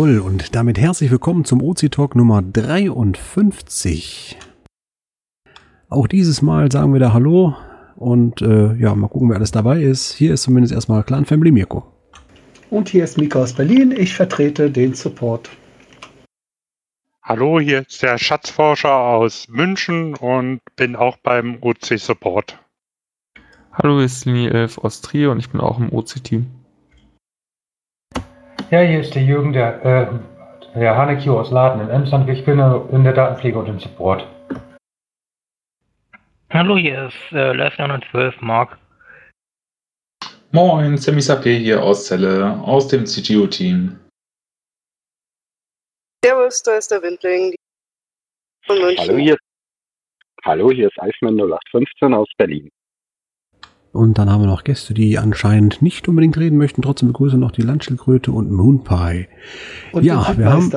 Jawohl, und damit herzlich willkommen zum OC Talk Nummer 53. Auch dieses Mal sagen wir da Hallo und äh, ja, mal gucken, wer alles dabei ist. Hier ist zumindest erstmal Clan Family Mirko. Und hier ist Mika aus Berlin. Ich vertrete den Support. Hallo, hier ist der Schatzforscher aus München und bin auch beim OC Support. Hallo, hier ist Linie 11 aus Trier und ich bin auch im OC-Team. Ja, hier ist der Jürgen, der, äh, der Hanekio aus Laden in Emsland. Ich bin in der Datenpflege und im Support. Hallo, hier ist äh, Les 912, Mark. Moin, Sammy Sapé hier aus Celle, aus dem CTO-Team. Servus, da ist der Windling von München. Hallo, hier, hallo, hier ist Eismann 0815 aus Berlin. Und dann haben wir noch Gäste, die anscheinend nicht unbedingt reden möchten. Trotzdem begrüßen noch die Landschildkröte und Moonpie. Und ja, wir haben,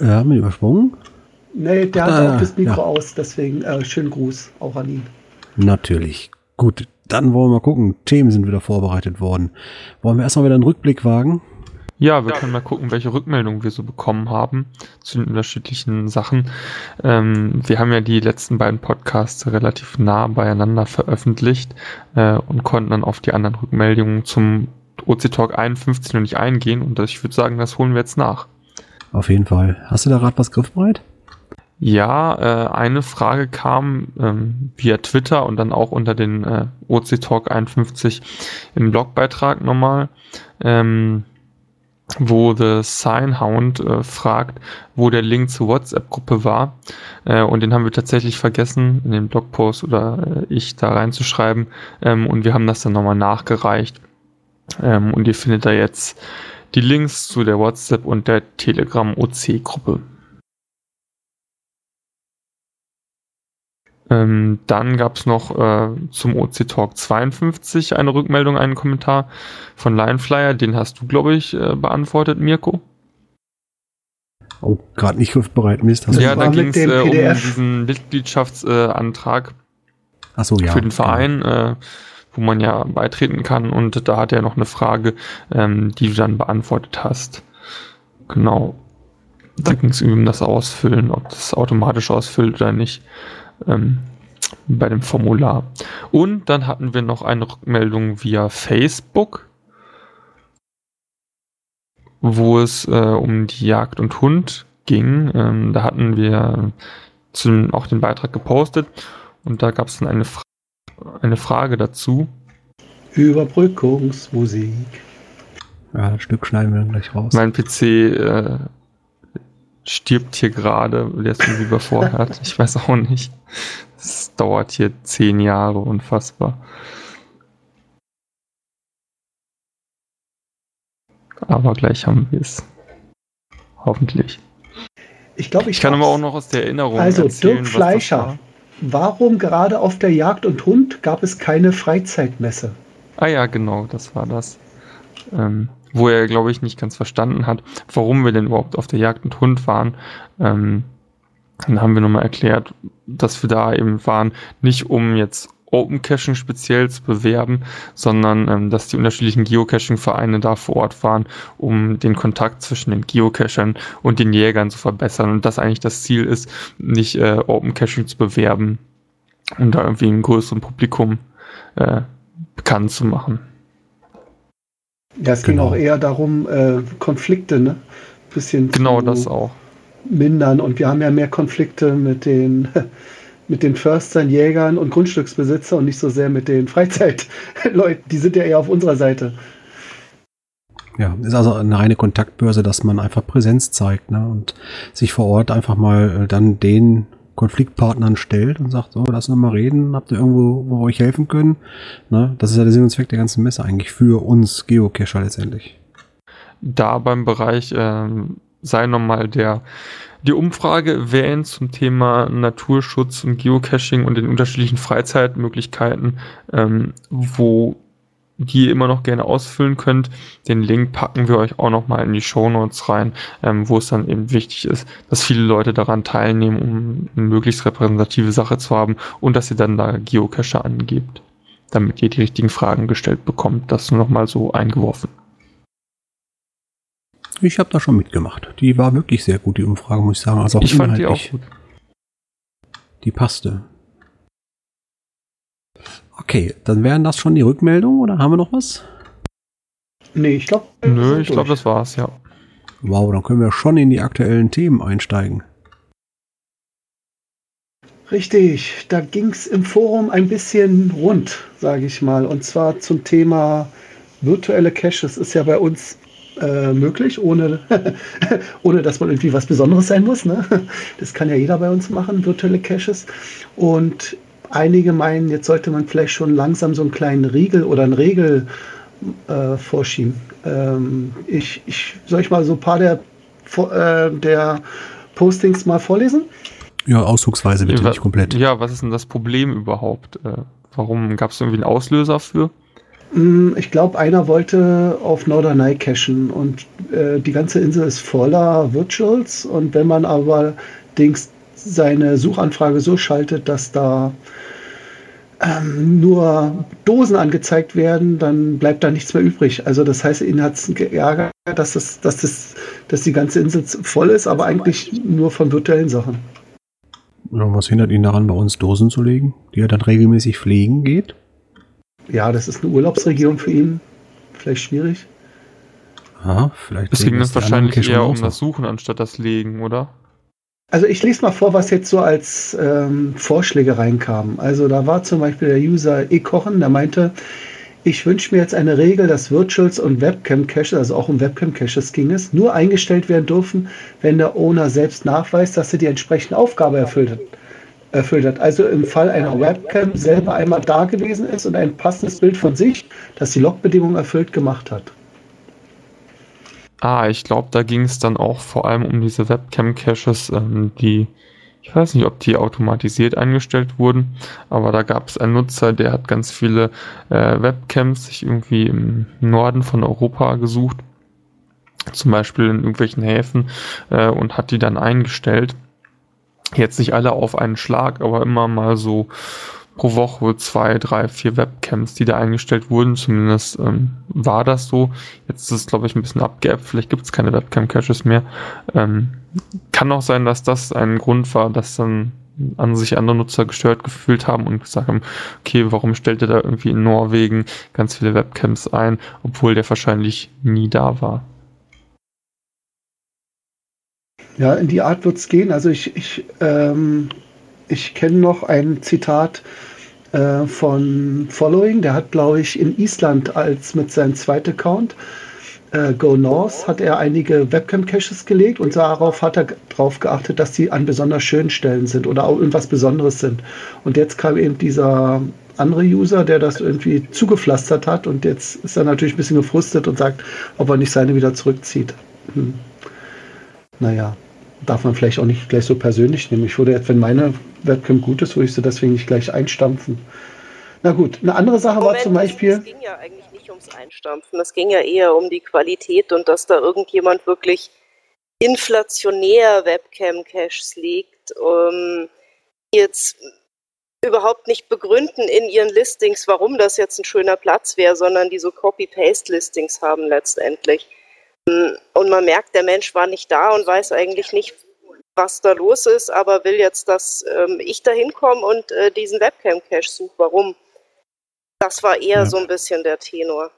äh, haben wir übersprungen. Nee, der hat auch das Mikro ja. aus, deswegen äh, schönen Gruß auch an ihn. Natürlich. Gut, dann wollen wir mal gucken. Themen sind wieder vorbereitet worden. Wollen wir erstmal wieder einen Rückblick wagen? Ja, wir ja. können mal gucken, welche Rückmeldungen wir so bekommen haben zu den unterschiedlichen Sachen. Ähm, wir haben ja die letzten beiden Podcasts relativ nah beieinander veröffentlicht äh, und konnten dann auf die anderen Rückmeldungen zum OC Talk 51 noch nicht eingehen und ich würde sagen, das holen wir jetzt nach. Auf jeden Fall. Hast du da gerade was griffbereit? Ja, äh, eine Frage kam ähm, via Twitter und dann auch unter den äh, OC Talk 51 im Blogbeitrag nochmal. Ähm, wo The Signhound äh, fragt, wo der Link zur WhatsApp-Gruppe war. Äh, und den haben wir tatsächlich vergessen, in den Blogpost oder äh, ich da reinzuschreiben. Ähm, und wir haben das dann nochmal nachgereicht. Ähm, und ihr findet da jetzt die Links zu der WhatsApp und der Telegram Ähm, dann gab es noch äh, zum OC Talk 52 eine Rückmeldung, einen Kommentar von Lineflyer. Den hast du, glaube ich, äh, beantwortet, Mirko. Oh, gerade nicht griffbereit, Mist. ja, da ging es äh, um diesen Mitgliedschaftsantrag äh, so, ja. für den Verein, äh, wo man ja beitreten kann. Und da hat er noch eine Frage, ähm, die du dann beantwortet hast. Genau. Da ging es um das Ausfüllen, ob das automatisch ausfüllt oder nicht ähm, bei dem Formular. Und dann hatten wir noch eine Rückmeldung via Facebook, wo es äh, um die Jagd und Hund ging. Ähm, da hatten wir zum, auch den Beitrag gepostet und da gab es dann eine, Fra eine Frage dazu. Überbrückungsmusik. Ja, das Stück schneiden wir dann gleich raus. Mein PC äh, stirbt hier gerade, der ist irgendwie überfordert. Ich weiß auch nicht. Es dauert hier zehn Jahre, unfassbar. Aber gleich haben wir es. Hoffentlich. Ich glaube, ich, ich kann aber auch noch aus der Erinnerung. Also, erzählen, Dirk Fleischer. Warum gerade auf der Jagd und Hund gab es keine Freizeitmesse? Ah ja, genau, das war das. Ähm, wo er, glaube ich, nicht ganz verstanden hat, warum wir denn überhaupt auf der Jagd mit Hund waren. Ähm, dann haben wir nochmal erklärt, dass wir da eben waren, nicht um jetzt Open Caching speziell zu bewerben, sondern ähm, dass die unterschiedlichen Geocaching-Vereine da vor Ort waren, um den Kontakt zwischen den Geocachern und den Jägern zu verbessern und das eigentlich das Ziel ist, nicht äh, Open Caching zu bewerben und da irgendwie einem größeren Publikum äh, bekannt zu machen. Ja, es genau. ging auch eher darum, äh, Konflikte, ne? Bisschen genau das auch. mindern. Und wir haben ja mehr Konflikte mit den, mit den Förstern, Jägern und Grundstücksbesitzer und nicht so sehr mit den Freizeitleuten. Die sind ja eher auf unserer Seite. Ja, ist also eine reine Kontaktbörse, dass man einfach Präsenz zeigt ne? und sich vor Ort einfach mal äh, dann den Konfliktpartnern stellt und sagt, so, lass uns mal reden, habt ihr irgendwo, wo wir euch helfen können? Ne? Das ist ja der Sinn und Zweck der ganzen Messe eigentlich für uns Geocacher letztendlich. Da beim Bereich ähm, sei nochmal der die Umfrage erwähnt zum Thema Naturschutz und Geocaching und den unterschiedlichen Freizeitmöglichkeiten, ähm, wo die ihr immer noch gerne ausfüllen könnt. Den Link packen wir euch auch nochmal in die Show Notes rein, ähm, wo es dann eben wichtig ist, dass viele Leute daran teilnehmen, um eine möglichst repräsentative Sache zu haben und dass ihr dann da Geocache angebt, damit ihr die richtigen Fragen gestellt bekommt. Das nur nochmal so eingeworfen. Ich habe da schon mitgemacht. Die war wirklich sehr gut, die Umfrage, muss ich sagen. Also auch Ich fand die auch gut. Die passte. Okay, dann wären das schon die Rückmeldungen oder haben wir noch was? Nee, ich glaube. Nö, ich glaube, das war's, ja. Wow, dann können wir schon in die aktuellen Themen einsteigen. Richtig, da ging es im Forum ein bisschen rund, sage ich mal. Und zwar zum Thema virtuelle Caches. Ist ja bei uns äh, möglich, ohne, ohne dass man irgendwie was Besonderes sein muss. Ne? Das kann ja jeder bei uns machen, virtuelle Caches. Und einige meinen, jetzt sollte man vielleicht schon langsam so einen kleinen Riegel oder einen Regel äh, vorschieben. Ähm, ich, ich, soll ich mal so ein paar der, äh, der Postings mal vorlesen? Ja, auszugsweise bitte, Ja, nicht komplett. Ja, was ist denn das Problem überhaupt? Äh, warum gab es irgendwie einen Auslöser für? Mm, Ich glaube, einer wollte auf Norderney cachen und äh, die ganze Insel ist voller Virtuals und wenn man aber Dings seine Suchanfrage so schaltet, dass da ähm, nur Dosen angezeigt werden, dann bleibt da nichts mehr übrig. Also das heißt, ihn hat es geärgert, dass, es, dass, es, dass die ganze Insel voll ist, aber eigentlich nur von virtuellen Sachen. Ja, was hindert ihn daran, bei uns Dosen zu legen, die er dann regelmäßig pflegen geht? Ja, das ist eine Urlaubsregion für ihn. Vielleicht schwierig. Aha, vielleicht. Es ging das wahrscheinlich eher auch um so. das Suchen anstatt das Legen, oder? Also ich lese mal vor, was jetzt so als ähm, Vorschläge reinkam. Also da war zum Beispiel der User eKochen, der meinte, ich wünsche mir jetzt eine Regel, dass Virtuals und Webcam-Caches, also auch um Webcam-Caches ging es, nur eingestellt werden dürfen, wenn der Owner selbst nachweist, dass er die entsprechende Aufgabe erfüllt hat. Erfüllt hat. Also im Fall einer Webcam selber einmal da gewesen ist und ein passendes Bild von sich, das die Logbedingungen erfüllt gemacht hat. Ah, ich glaube, da ging es dann auch vor allem um diese Webcam-Caches, ähm, die, ich weiß nicht, ob die automatisiert eingestellt wurden, aber da gab es einen Nutzer, der hat ganz viele äh, Webcams sich irgendwie im Norden von Europa gesucht, zum Beispiel in irgendwelchen Häfen, äh, und hat die dann eingestellt. Jetzt nicht alle auf einen Schlag, aber immer mal so pro Woche zwei, drei, vier Webcams, die da eingestellt wurden. Zumindest ähm, war das so. Jetzt ist es, glaube ich, ein bisschen abgeappt. Vielleicht gibt es keine Webcam-Caches mehr. Ähm, kann auch sein, dass das ein Grund war, dass dann an sich andere Nutzer gestört gefühlt haben und gesagt haben, okay, warum stellt ihr da irgendwie in Norwegen ganz viele Webcams ein, obwohl der wahrscheinlich nie da war. Ja, in die Art wird es gehen. Also ich, ich, ähm, ich kenne noch ein Zitat äh, von Following, der hat, glaube ich, in Island als mit seinem zweiten Account äh, Go North hat er einige Webcam-Caches gelegt und darauf hat er darauf geachtet, dass die an besonders schönen Stellen sind oder auch irgendwas Besonderes sind. Und jetzt kam eben dieser andere User, der das irgendwie zugepflastert hat und jetzt ist er natürlich ein bisschen gefrustet und sagt, ob er nicht seine wieder zurückzieht. Hm. Naja, darf man vielleicht auch nicht gleich so persönlich nehmen. Ich würde jetzt, wenn meine Webcam gut ist, würde ich sie deswegen nicht gleich einstampfen. Na gut, eine andere Sache war zum Beispiel. Es ging ja eigentlich nicht ums Einstampfen. Es ging ja eher um die Qualität und dass da irgendjemand wirklich inflationär Webcam-Caches legt, um jetzt überhaupt nicht begründen in ihren Listings, warum das jetzt ein schöner Platz wäre, sondern die so Copy-Paste-Listings haben letztendlich. Und man merkt, der Mensch war nicht da und weiß eigentlich nicht, was da los ist, aber will jetzt, dass ähm, ich da hinkomme und äh, diesen Webcam-Cache suche. Warum? Das war eher Ja. so ein bisschen der Tenor.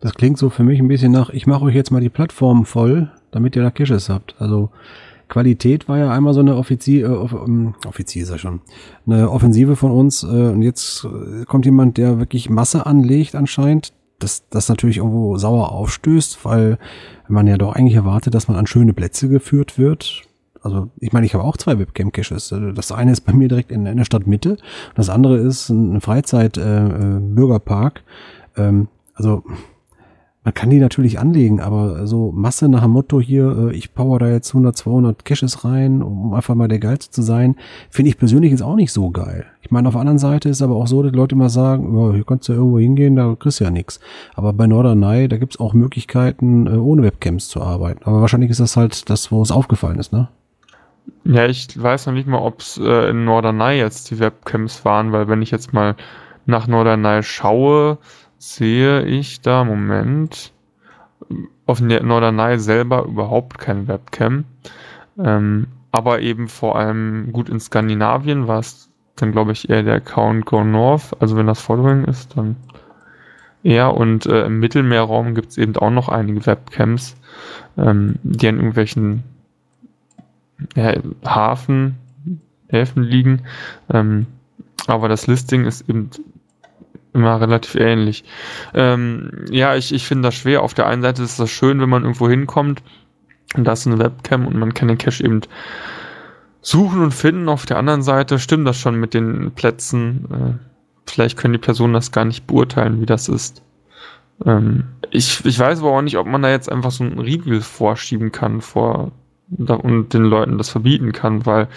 Das klingt so für mich ein bisschen nach, ich mache euch jetzt mal die Plattform voll, damit ihr da Caches habt. Also Qualität war ja einmal so eine Offizie, äh, off, ähm, Offizie ist ja schon, eine Offensive von uns äh, und jetzt äh, kommt jemand, der wirklich Masse anlegt anscheinend, dass das natürlich irgendwo sauer aufstößt, weil man ja doch eigentlich erwartet, dass man an schöne Plätze geführt wird. Also ich meine, ich habe auch zwei Webcam-Caches. Äh, Das eine ist bei mir direkt in, in der Stadtmitte, das andere ist ein Freizeit-Bürgerpark. ähm, also man kann die natürlich anlegen, aber so Masse nach dem Motto hier, äh, ich power da jetzt 100, 200 Caches rein, um einfach mal der Geilste zu sein, finde ich persönlich jetzt auch nicht so geil. Ich meine, auf der anderen Seite ist aber auch so, dass Leute immer sagen, ja, hier kannst du ja irgendwo hingehen, da kriegst du ja nichts. Aber bei Norderney, da gibt's auch Möglichkeiten, äh, ohne Webcams zu arbeiten. Aber wahrscheinlich ist das halt das, wo es aufgefallen ist, ne? Ja, ich weiß noch nicht mal, ob es äh, in Norderney jetzt die Webcams waren, weil wenn ich jetzt mal nach Norderney schaue, sehe ich da, Moment, auf Norderney selber überhaupt keine Webcam. Ähm, aber eben vor allem gut in Skandinavien war es dann, glaube ich, eher der Account Go North. Also wenn das Following ist, dann eher. Und äh, im Mittelmeerraum gibt es eben auch noch einige Webcams, ähm, die an irgendwelchen Hafen, Häfen liegen. Ähm, aber das Listing ist eben immer relativ ähnlich. Ähm, ja, ich, ich finde das schwer. Auf der einen Seite ist das schön, wenn man irgendwo hinkommt und da ist eine Webcam und man kann den Cache eben suchen und finden. Auf der anderen Seite stimmt das schon mit den Plätzen. Äh, vielleicht können die Personen das gar nicht beurteilen, wie das ist. Ähm, ich, ich weiß aber auch nicht, ob man da jetzt einfach so ein Riegel vorschieben kann vor und den Leuten das verbieten kann, weil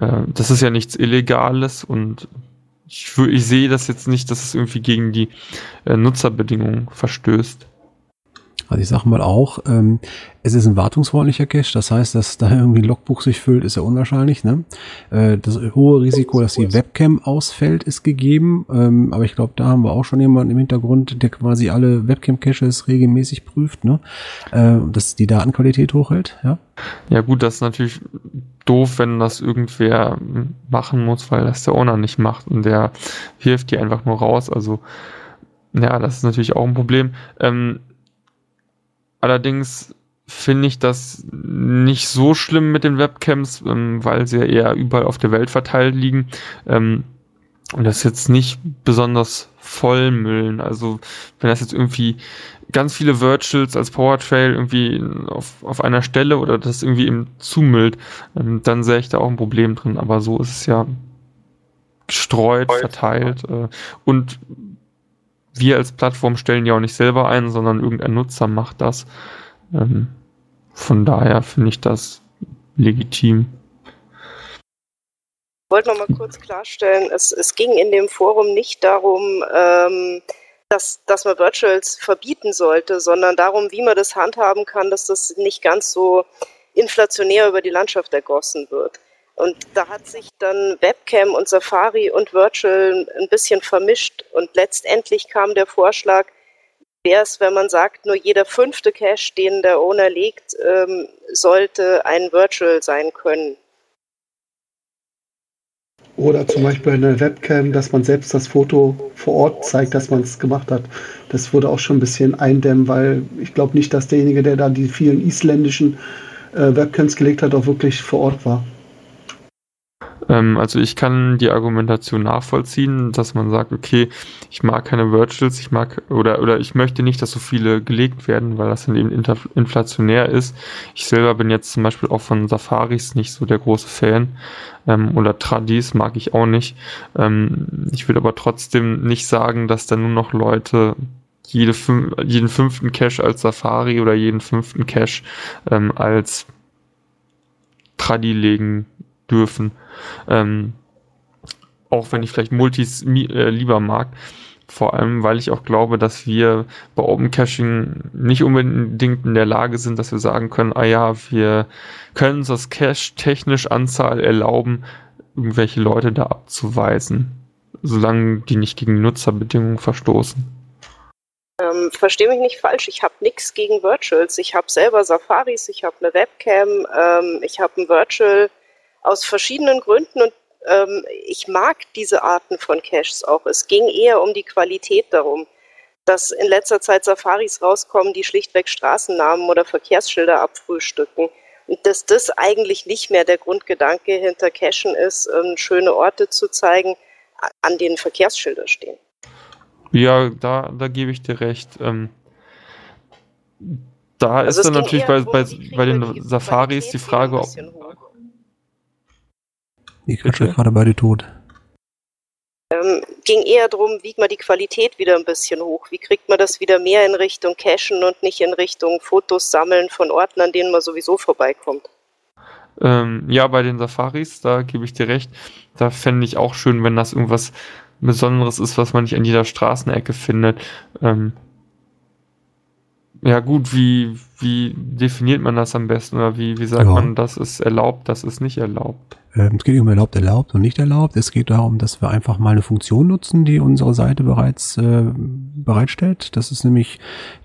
äh, das ist ja nichts Illegales und ich, ich sehe das jetzt nicht, dass es irgendwie gegen die äh, Nutzerbedingungen verstößt. Also ich sage mal auch, ähm, es ist ein wartungsfreundlicher Cache, das heißt, dass da irgendwie ein Logbuch sich füllt, ist ja unwahrscheinlich. Ne? Äh, das hohe Risiko, dass die Webcam ausfällt, ist gegeben, ähm, aber ich glaube, da haben wir auch schon jemanden im Hintergrund, der quasi alle Webcam-Caches regelmäßig prüft, ne? äh, dass die Datenqualität hochhält. Ja, ja gut, das ist natürlich doof, wenn das irgendwer machen muss, weil das der Owner nicht macht und der hilft die einfach nur raus. Also ja, das ist natürlich auch ein Problem. Ähm, Allerdings finde ich das nicht so schlimm mit den Webcams, ähm, weil sie ja eher überall auf der Welt verteilt liegen. Ähm, und das jetzt nicht besonders vollmüllen. Also wenn das jetzt irgendwie ganz viele Virtuals als Powertrail irgendwie auf, auf einer Stelle oder das irgendwie eben zumüllt, ähm, dann sehe ich da auch ein Problem drin. Aber so ist es ja gestreut, verteilt. Äh, und wir als Plattform stellen ja auch nicht selber ein, sondern irgendein Nutzer macht das. Ähm, von daher finde ich das legitim. Ich wollte noch mal kurz klarstellen, es, es ging in dem Forum nicht darum, ähm, dass, dass man Virtuals verbieten sollte, sondern darum, wie man das handhaben kann, dass das nicht ganz so inflationär über die Landschaft ergossen wird. Und da hat sich dann Webcam und Safari und Virtual ein bisschen vermischt. Und letztendlich kam der Vorschlag, wäre es, wenn man sagt, nur jeder fünfte Cache, den der Owner legt, ähm, sollte ein Virtual sein können. Oder zum Beispiel eine Webcam, dass man selbst das Foto vor Ort zeigt, dass man es gemacht hat. Das würde auch schon ein bisschen eindämmen, weil ich glaube nicht, dass derjenige, der da die vielen isländischen äh, Webcams gelegt hat, auch wirklich vor Ort war. Ähm, also ich kann die Argumentation nachvollziehen, dass man sagt, okay, ich mag keine Virtuals, ich mag oder oder ich möchte nicht, dass so viele gelegt werden, weil das dann eben inflationär ist. Ich selber bin jetzt zum Beispiel auch von Safaris nicht so der große Fan ähm, oder Tradis mag ich auch nicht. Ähm, ich will aber trotzdem nicht sagen, dass da nur noch Leute jede fün jeden fünften Cache als Safari oder jeden fünften Cache ähm, als Tradi legen dürfen. Ähm, auch wenn ich vielleicht Multis äh, lieber mag. Vor allem, weil ich auch glaube, dass wir bei Open Caching nicht unbedingt in der Lage sind, dass wir sagen können, ah ja, wir können uns das Cache-technisch Anzahl erlauben, irgendwelche Leute da abzuweisen, solange die nicht gegen Nutzerbedingungen verstoßen. Ähm, Verstehe mich nicht falsch, ich habe nichts gegen Virtuals. Ich habe selber Safaris, ich habe eine Webcam, ähm, ich habe ein Virtual aus verschiedenen Gründen und ähm, ich mag diese Arten von Caches auch. Es ging eher um die Qualität darum, dass in letzter Zeit Safaris rauskommen, die schlichtweg Straßennamen oder Verkehrsschilder abfrühstücken. Und dass das eigentlich nicht mehr der Grundgedanke hinter Cachen ist, ähm, schöne Orte zu zeigen, an denen Verkehrsschilder stehen. Ja, da, da gebe ich dir recht. Ähm, da also ist dann natürlich bei, bei, bei den Safaris die Frage, ob, ich kriege gerade beide tot. Ähm, ging eher darum, wie man die Qualität wieder ein bisschen hoch. Wie kriegt man das wieder mehr in Richtung Cachen und nicht in Richtung Fotos sammeln von Orten, an denen man sowieso vorbeikommt? Ähm, ja, bei den Safaris, da gebe ich dir recht. Da fände ich auch schön, wenn das irgendwas Besonderes ist, was man nicht an jeder Straßenecke findet. Ähm, ja, gut, wie, wie definiert man das am besten? Oder wie, wie sagt ja. man, das ist erlaubt, das ist nicht erlaubt? Ähm, es geht nicht um erlaubt, erlaubt und nicht erlaubt. Es geht darum, dass wir einfach mal eine Funktion nutzen, die unsere Seite bereits äh, bereitstellt. Das ist nämlich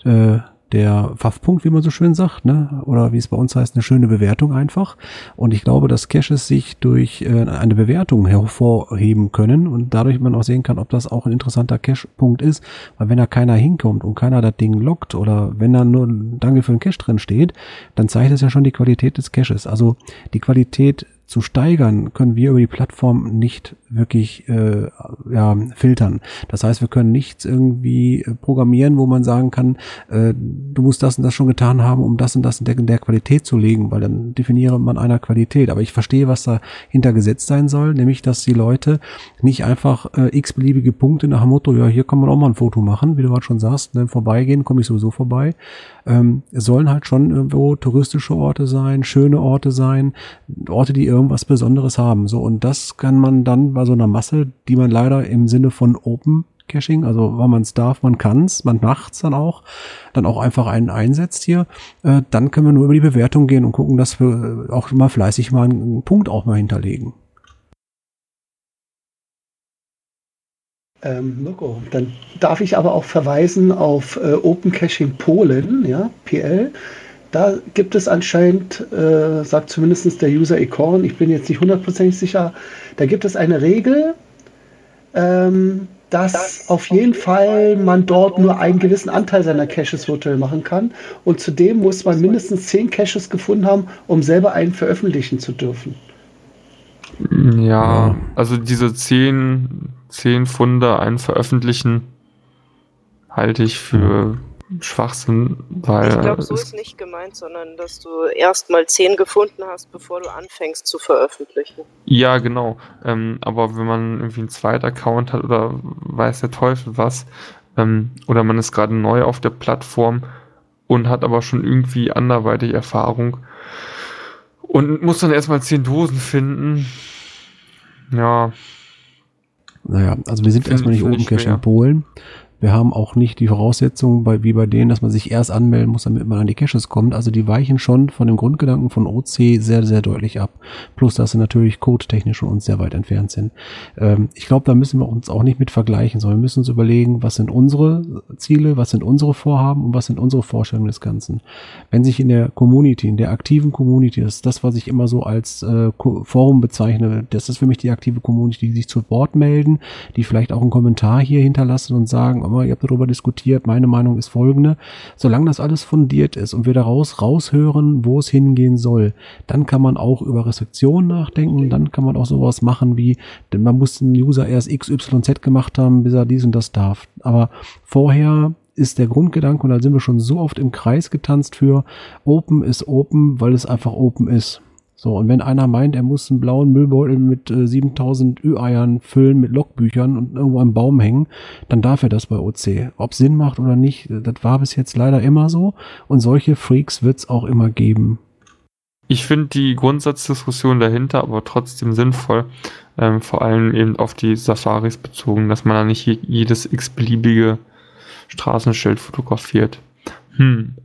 äh, der Pfaffpunkt, wie man so schön sagt, ne? oder wie es bei uns heißt, eine schöne Bewertung einfach. Und ich glaube, dass Caches sich durch äh, eine Bewertung hervorheben können und dadurch man auch sehen kann, ob das auch ein interessanter Cache-Punkt ist. Weil wenn da keiner hinkommt und keiner das Ding lockt oder wenn da nur Danke für den Cache drin steht, dann zeigt es ja schon die Qualität des Caches. Also die Qualität zu steigern, können wir über die Plattform nicht wirklich äh, ja, filtern. Das heißt, wir können nichts irgendwie äh, programmieren, wo man sagen kann, äh, du musst das und das schon getan haben, um das und das in der, in der Qualität zu legen, weil dann definiere man einer Qualität. Aber ich verstehe, was dahinter gesetzt sein soll, nämlich, dass die Leute nicht einfach äh, x-beliebige Punkte nach dem Motto, ja, hier kann man auch mal ein Foto machen, wie du gerade schon sagst, ne, vorbeigehen, komme ich sowieso vorbei. Ähm, sollen halt schon irgendwo touristische Orte sein, schöne Orte sein, Orte, die irgendwas Besonderes haben. So, und das kann man dann bei so einer Masse, die man leider im Sinne von Open Caching, also wenn man es darf, man kann es, man macht es dann auch, dann auch einfach einen einsetzt hier, äh, dann können wir nur über die Bewertung gehen und gucken, dass wir auch mal fleißig mal einen Punkt auch mal hinterlegen. Ähm, Mirko, dann darf ich aber auch verweisen auf äh, Open Caching Polen, ja, PL. Da gibt es anscheinend, äh, sagt zumindest der User Ecorn, ich bin jetzt nicht hundertprozentig sicher, da gibt es eine Regel, ähm, dass auf jeden Fall man dort nur einen gewissen Anteil seiner Caches virtuell machen kann. Und zudem muss man mindestens zehn Caches gefunden haben, um selber einen veröffentlichen zu dürfen. Ja, also diese zehn, zehn Funde, einen veröffentlichen, halte ich für Schwachsinn, weil. Ich glaube, so ist nicht gemeint, sondern dass du erstmal zehn gefunden hast, bevor du anfängst zu veröffentlichen. Ja, genau. Ähm, aber wenn man irgendwie einen zweiten Account hat oder weiß der Teufel was, ähm, oder man ist gerade neu auf der Plattform und hat aber schon irgendwie anderweitig Erfahrung und muss dann erstmal zehn Dosen finden. Ja. Naja, also wir sind erstmal nicht oben Cache in Polen. Wir haben auch nicht die Voraussetzungen bei, wie bei denen, dass man sich erst anmelden muss, damit man an die Caches kommt. Also die weichen schon von dem Grundgedanken von OC sehr, sehr deutlich ab. Plus, dass sie natürlich codetechnisch von uns sehr weit entfernt sind. Ähm, ich glaube, da müssen wir uns auch nicht mit vergleichen, sondern wir müssen uns überlegen, was sind unsere Ziele, was sind unsere Vorhaben und was sind unsere Vorstellungen des Ganzen. Wenn sich in der Community, in der aktiven Community, das ist das, was ich immer so als äh, Forum bezeichne, das ist für mich die aktive Community, die sich zu Wort melden, die vielleicht auch einen Kommentar hier hinterlassen und sagen, aber ihr habt darüber diskutiert, meine Meinung ist folgende. Solange das alles fundiert ist und wir daraus raushören, wo es hingehen soll, dann kann man auch über Restriktionen nachdenken, dann kann man auch sowas machen wie, denn man muss den User erst XYZ gemacht haben, bis er dies und das darf. Aber vorher ist der Grundgedanke, und da sind wir schon so oft im Kreis getanzt für, Open ist Open, weil es einfach Open ist. So, und wenn einer meint, er muss einen blauen Müllbeutel mit äh, 7000 Ü-Eiern füllen mit Logbüchern und irgendwo am Baum hängen, dann darf er das bei OC. Ob Sinn macht oder nicht, das war bis jetzt leider immer so. Und solche Freaks wird es auch immer geben. Ich finde die Grundsatzdiskussion dahinter aber trotzdem sinnvoll, ähm, vor allem eben auf die Safaris bezogen, dass man da nicht jedes x-beliebige Straßenschild fotografiert. Hm.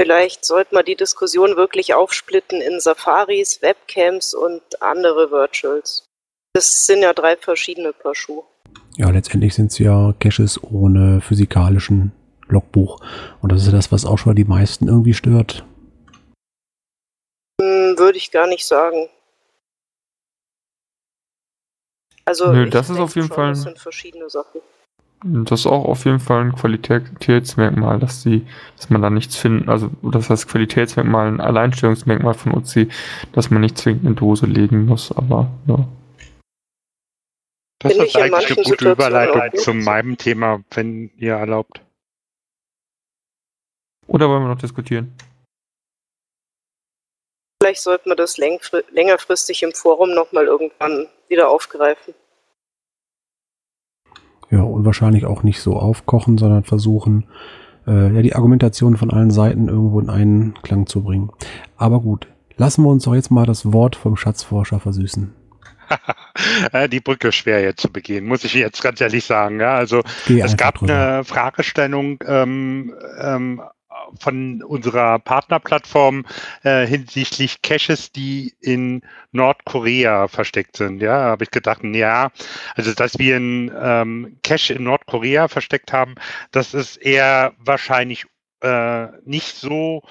Vielleicht sollte man die Diskussion wirklich aufsplitten in Safaris, Webcams und andere Virtuals. Das sind ja drei verschiedene Paar Schuhe. Ja, letztendlich sind es ja Caches ohne physikalischen Logbuch. Und das ist das, was auch schon die meisten irgendwie stört. Hm, würde ich gar nicht sagen. Also, Nö, das ist auf jeden schon, Fall. Das sind verschiedene Sachen. Das ist auch auf jeden Fall ein Qualitätsmerkmal, dass sie, dass man da nichts finden, also das heißt Qualitätsmerkmal, ein Alleinstellungsmerkmal von OC, dass man nicht zwingend eine Dose legen muss, aber ja. Das ist eigentlich eine gute Überleitung zu meinem Thema, wenn ihr erlaubt. Oder wollen wir noch diskutieren? Vielleicht sollten wir das längfri- längerfristig im Forum nochmal irgendwann wieder aufgreifen. Ja, und wahrscheinlich auch nicht so aufkochen, sondern versuchen, äh, ja, die Argumentation von allen Seiten irgendwo in einen Klang zu bringen. Aber gut, lassen wir uns doch jetzt mal das Wort vom Schatzforscher versüßen. Äh, Die Brücke ist schwer jetzt zu begehen, muss ich jetzt ganz ehrlich sagen. Ja, also Geh es gab drüber. eine Fragestellung ähm, ähm, von unserer Partnerplattform äh, hinsichtlich Caches, die in Nordkorea versteckt sind. Ja, habe ich gedacht, ja, also dass wir einen ähm, Cache in Nordkorea versteckt haben, das ist eher wahrscheinlich äh, nicht so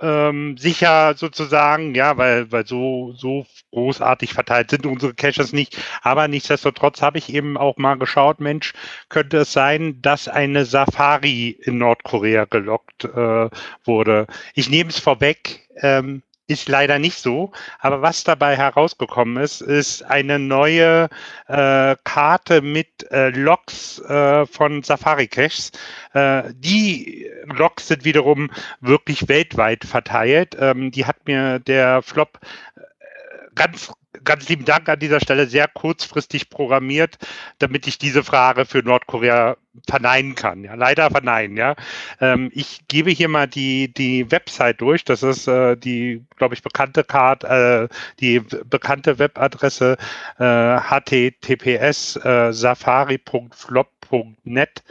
ähm, sicher sozusagen, ja, weil, weil so, so großartig verteilt sind unsere Caches nicht. Aber nichtsdestotrotz habe ich eben auch mal geschaut, Mensch, könnte es sein, dass eine Safari in Nordkorea gelockt äh, wurde. Ich nehme es vorweg, ähm, ist leider nicht so. Aber was dabei herausgekommen ist, ist eine neue äh, Karte mit äh, Logs äh, von Safari Caches. Äh, die Logs sind wiederum wirklich weltweit verteilt. Ähm, die hat mir der Flop äh, ganz ganz lieben Dank an dieser Stelle sehr kurzfristig programmiert, damit ich diese Frage für Nordkorea verneinen kann. Ja, leider verneinen. Ja, ähm, ich gebe hier mal die die Website durch. Das ist äh, die, glaube ich, bekannte Card, äh, die bekannte Webadresse äh, https äh, safari.flop.net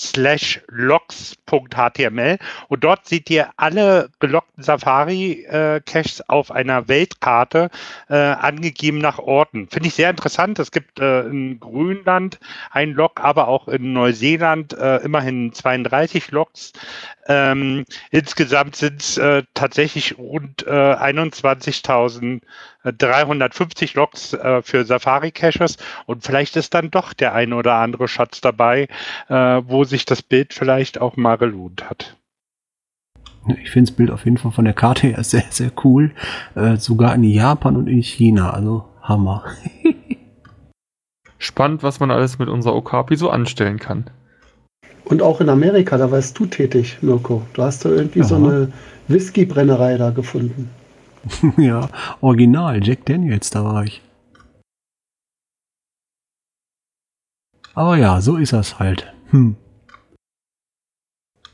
slash logs.html und dort seht ihr alle gelockten Safari-Caches auf einer Weltkarte äh, angegeben nach Orten. Finde ich sehr interessant. Es gibt äh, in Grönland ein Log, aber auch in Neuseeland äh, immerhin 32 Logs. Ähm, insgesamt sind es äh, tatsächlich rund äh, 21.000 350 Logs äh, für Safari-Caches und vielleicht ist dann doch der ein oder andere Schatz dabei, äh, wo sich das Bild vielleicht auch mal gelohnt hat. Ich finde das Bild auf jeden Fall von der Karte her sehr, sehr cool. Äh, sogar in Japan und in China, also Hammer. Spannend, was man alles mit unserer Okapi so anstellen kann. Und auch in Amerika, da warst du tätig, Mirko. Du hast da irgendwie Aha. so eine Whiskybrennerei da gefunden. ja, original, Jack Daniels, da war ich. Aber ja, so ist das halt. Hm.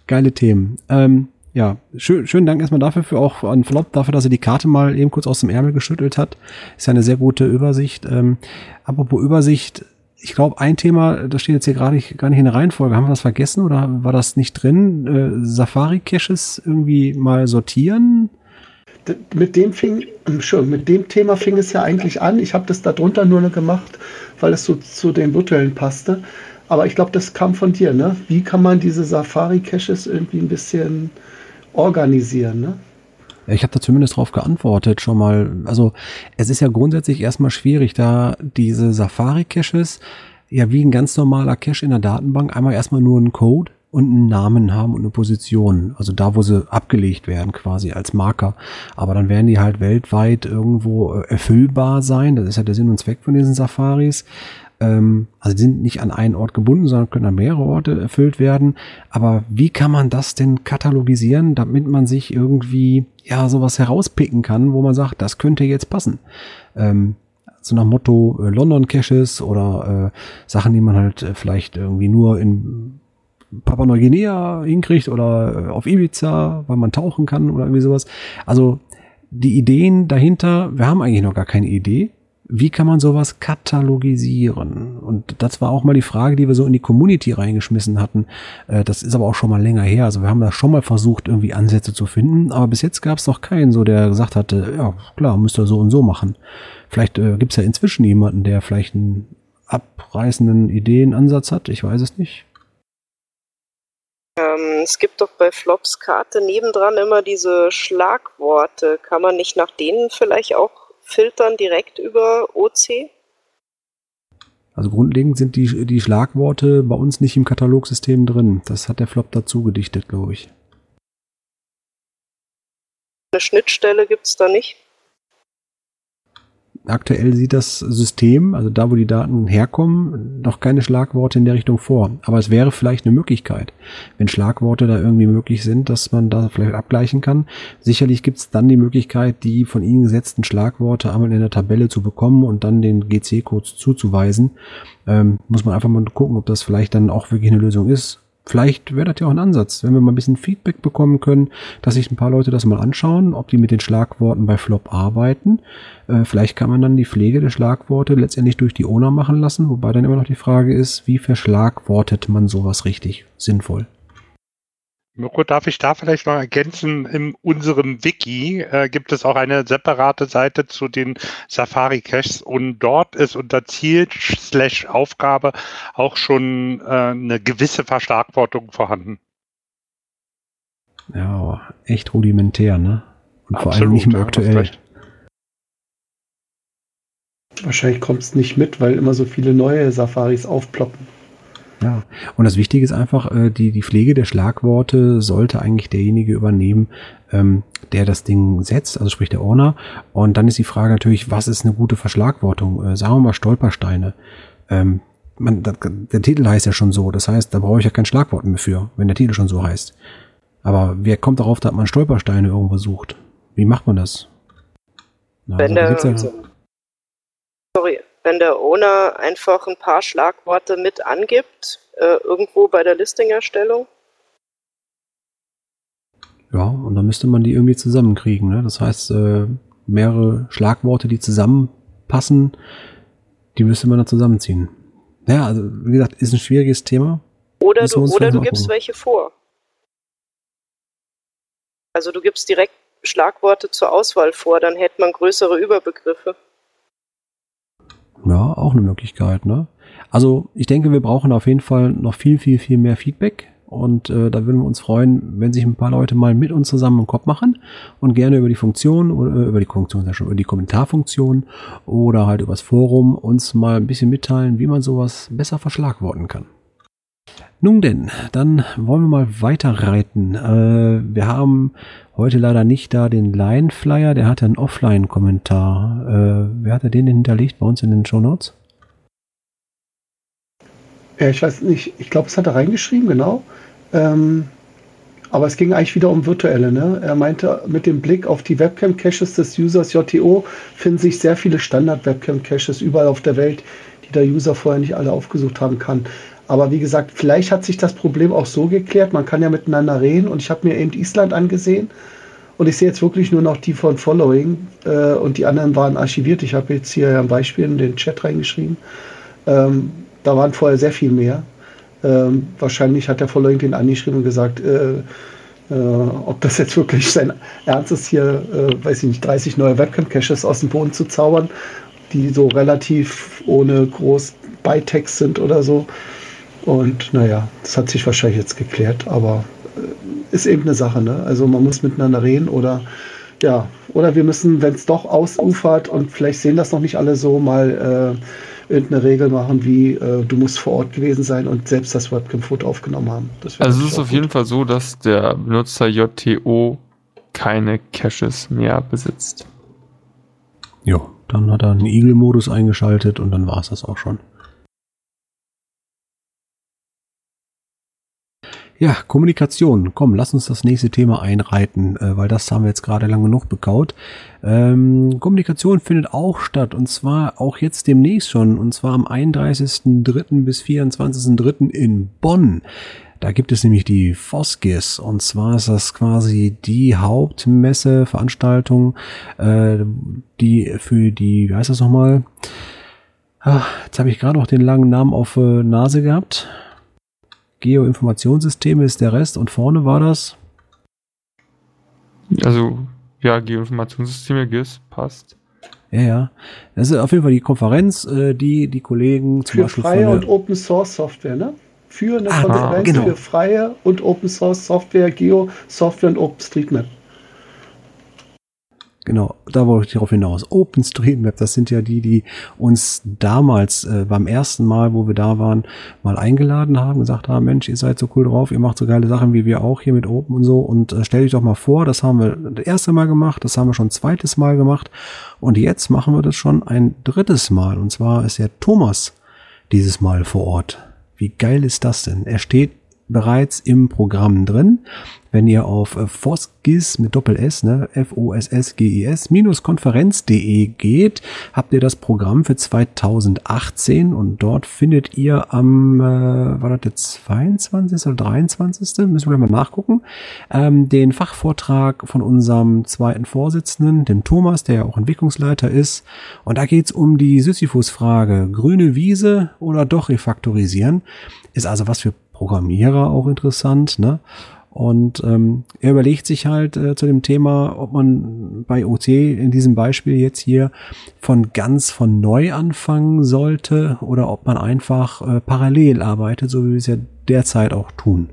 Geile Themen. Ähm, ja, schön, schönen Dank erstmal dafür, für auch an Flop, dafür, dass er die Karte mal eben kurz aus dem Ärmel geschüttelt hat. Ist ja eine sehr gute Übersicht. Ähm, apropos Übersicht, ich glaube, ein Thema, das steht jetzt hier gerade gar nicht in der Reihenfolge. Haben wir das vergessen oder war das nicht drin? Äh, Safari-Caches irgendwie mal sortieren? Mit dem fing, mit dem Thema fing es ja eigentlich an. Ich habe das darunter nur noch gemacht, weil es so zu den virtuellen passte. Aber ich glaube, das kam von dir, ne? Wie kann man diese Safari-Caches irgendwie ein bisschen organisieren, ne? Ich habe da zumindest drauf geantwortet schon mal. Also es ist ja grundsätzlich erstmal schwierig, da diese Safari-Caches ja wie ein ganz normaler Cache in der Datenbank einmal erstmal nur einen Code und einen Namen haben und eine Position. Also da, wo sie abgelegt werden, quasi als Marker. Aber dann werden die halt weltweit irgendwo äh, erfüllbar sein. Das ist ja der Sinn und Zweck von diesen Safaris. Ähm, also die sind nicht an einen Ort gebunden, sondern können an mehrere Orte erfüllt werden. Aber wie kann man das denn katalogisieren, damit man sich irgendwie ja sowas herauspicken kann, wo man sagt, das könnte jetzt passen? Ähm, so nach Motto äh, London Caches oder äh, Sachen, die man halt äh, vielleicht irgendwie nur in Papua Neuguinea hinkriegt oder äh, auf Ibiza, weil man tauchen kann oder irgendwie sowas. Also die Ideen dahinter, wir haben eigentlich noch gar keine Idee wie kann man sowas katalogisieren? Und das war auch mal die Frage, die wir so in die Community reingeschmissen hatten. Äh, das ist aber auch schon mal länger her. Also wir haben da schon mal versucht, irgendwie Ansätze zu finden, aber bis jetzt gab es noch keinen, so der gesagt hatte, ja klar, müsst ihr so und so machen. Vielleicht äh, gibt es ja inzwischen jemanden, der vielleicht einen abreißenden Ideenansatz hat. Ich weiß es nicht. Ähm, es gibt doch bei Flops Karte nebendran immer diese Schlagworte. Kann man nicht nach denen vielleicht auch filtern direkt über OC? Also grundlegend sind die, die Schlagworte bei uns nicht im Katalogsystem drin. Das hat der Flop dazu gedichtet, glaube ich. Eine Schnittstelle gibt es da nicht? Aktuell sieht das System, also da, wo die Daten herkommen, noch keine Schlagworte in der Richtung vor. Aber es wäre vielleicht eine Möglichkeit, wenn Schlagworte da irgendwie möglich sind, dass man da vielleicht abgleichen kann. Sicherlich gibt es dann die Möglichkeit, die von Ihnen gesetzten Schlagworte einmal in der Tabelle zu bekommen und dann den GC-Code zuzuweisen. Ähm, muss man einfach mal gucken, ob das vielleicht dann auch wirklich eine Lösung ist. Vielleicht wäre das ja auch ein Ansatz, wenn wir mal ein bisschen Feedback bekommen können, dass sich ein paar Leute das mal anschauen, ob die mit den Schlagworten bei Flop arbeiten. Äh, vielleicht kann man dann die Pflege der Schlagworte letztendlich durch die Owner machen lassen, wobei dann immer noch die Frage ist, wie verschlagwortet man sowas richtig sinnvoll? Mirko, darf ich da vielleicht noch ergänzen? In unserem Wiki äh, gibt es auch eine separate Seite zu den Safari-Caches und dort ist unter Ziel slash Aufgabe auch schon äh, eine gewisse Verschlagwortung vorhanden. Ja, aber echt rudimentär, ne? Und vor allem nicht mehr aktuell. recht. Wahrscheinlich kommt es nicht mit, weil immer so viele neue Safaris aufploppen. Ja, und das Wichtige ist einfach, äh, die, die Pflege der Schlagworte sollte eigentlich derjenige übernehmen, ähm, der das Ding setzt, also sprich der Owner. Und dann ist die Frage natürlich, was ist eine gute Verschlagwortung? Äh, sagen wir mal Stolpersteine. Ähm, man, der Titel heißt ja schon so, das heißt, da brauche ich ja kein Schlagwort mehr für, wenn der Titel schon so heißt. Aber wer kommt darauf, dass man Stolpersteine irgendwo sucht? Wie macht man das? Na, Wenn da der, ja, sorry, wenn der Owner einfach ein paar Schlagworte mit angibt, äh, irgendwo bei der Listing-Erstellung. Ja, und dann müsste man die irgendwie zusammenkriegen. Ne? Das heißt, äh, mehrere Schlagworte, die zusammenpassen, die müsste man dann zusammenziehen. Ja, also wie gesagt, ist ein schwieriges Thema. Oder du, oder du gibst welche vor. Also du gibst direkt Schlagworte zur Auswahl vor, dann hätte man größere Überbegriffe. Ja, auch eine Möglichkeit. Ne? Also ich denke, wir brauchen auf jeden Fall noch viel, viel, viel mehr Feedback. Und äh, da würden wir uns freuen, wenn sich ein paar Leute mal mit uns zusammen einen Kopf machen und gerne über die Funktion oder äh, über die Funktion, ja schon, über die Kommentarfunktion oder halt übers Forum uns mal ein bisschen mitteilen, wie man sowas besser verschlagworten kann. Nun denn, dann wollen wir mal weiterreiten. Äh, wir haben heute leider nicht da den Line-Flyer, der hatte einen Offline-Kommentar. Äh, wer hatte den denn hinterlegt bei uns in den Show Notes? Ja, ich weiß nicht, ich glaube, es hat er reingeschrieben, genau. Ähm, aber es ging eigentlich wieder um virtuelle. Ne? Er meinte, mit dem Blick auf die Webcam-Caches des Users JTO finden sich sehr viele Standard-Webcam-Caches überall auf der Welt, die der User vorher nicht alle aufgesucht haben kann. Aber wie gesagt, vielleicht hat sich das Problem auch so geklärt, man kann ja miteinander reden und ich habe mir eben Island angesehen und ich sehe jetzt wirklich nur noch die von Following äh, und die anderen waren archiviert. Ich habe jetzt hier ein Beispiel in den Chat reingeschrieben. Ähm, da waren vorher sehr viel mehr. Ähm, wahrscheinlich hat der Following den angeschrieben und gesagt, äh, äh, ob das jetzt wirklich sein Ernst ist, hier, äh, weiß ich nicht, 30 neue Webcam-Caches aus dem Boden zu zaubern, die so relativ ohne groß Beitext sind oder so. Und naja, das hat sich wahrscheinlich jetzt geklärt, aber äh, ist eben eine Sache, ne? Also man muss miteinander reden oder ja, oder wir müssen, wenn es doch ausufert und vielleicht sehen das noch nicht alle so, mal äh, irgendeine Regel machen, wie äh, du musst vor Ort gewesen sein und selbst das Webcam-Foto aufgenommen haben. Also es ist auf jeden gut. Fall so, dass der Benutzer JTO keine Caches mehr besitzt. Ja, dann hat er einen Eagle-Modus eingeschaltet und dann war es das auch schon. Ja, Kommunikation. Komm, lass uns das nächste Thema einreiten, äh, weil das haben wir jetzt gerade lang genug bekaut. Ähm, Kommunikation findet auch statt und zwar auch jetzt demnächst schon und zwar am 31.03. bis 24.03. in Bonn. Da gibt es nämlich die Foskis und zwar ist das quasi die Hauptmesse, Veranstaltung, äh, die für die, wie heißt das nochmal? Ah, jetzt habe ich gerade noch den langen Namen auf äh, Nase gehabt. Geoinformationssysteme ist der Rest und vorne war das. Also, ja, Geoinformationssysteme, GIS, passt. Ja, ja. Das ist auf jeden Fall die Konferenz, äh, die die Kollegen zum Für Beispiel freie und Open Source Software, ne? Für eine Ah, Konferenz genau. für freie und Open Source Software, Geo Software und OpenStreetMap. Genau, da wollte ich darauf hinaus. OpenStreetMap, das sind ja die, die uns damals äh, beim ersten Mal, wo wir da waren, mal eingeladen haben, gesagt haben, Mensch, ihr seid so cool drauf, ihr macht so geile Sachen wie wir auch hier mit Open und so und äh, stell dich doch mal vor, das haben wir das erste Mal gemacht, das haben wir schon zweites Mal gemacht und jetzt machen wir das schon ein drittes Mal und zwar ist der Thomas dieses Mal vor Ort. Wie geil ist das denn? Er steht bereits im Programm drin. Wenn ihr auf äh, Foskis mit Doppel S, ne, F-O-S-S-G-I-S, minus Konferenz.de geht, habt ihr das Programm für 2018 und dort findet ihr am, äh, war das der 22. oder 23. Müssen wir mal nachgucken, ähm, den Fachvortrag von unserem zweiten Vorsitzenden, dem Thomas, der ja auch Entwicklungsleiter ist. Und da geht's um die Sisyphus-Frage, grüne Wiese oder doch refaktorisieren. Ist also was für Programmierer auch interessant, ne? Und ähm, er überlegt sich halt äh, zu dem Thema, ob man bei OC in diesem Beispiel jetzt hier von ganz von neu anfangen sollte oder ob man einfach äh, parallel arbeitet, so wie wir es ja derzeit auch tun.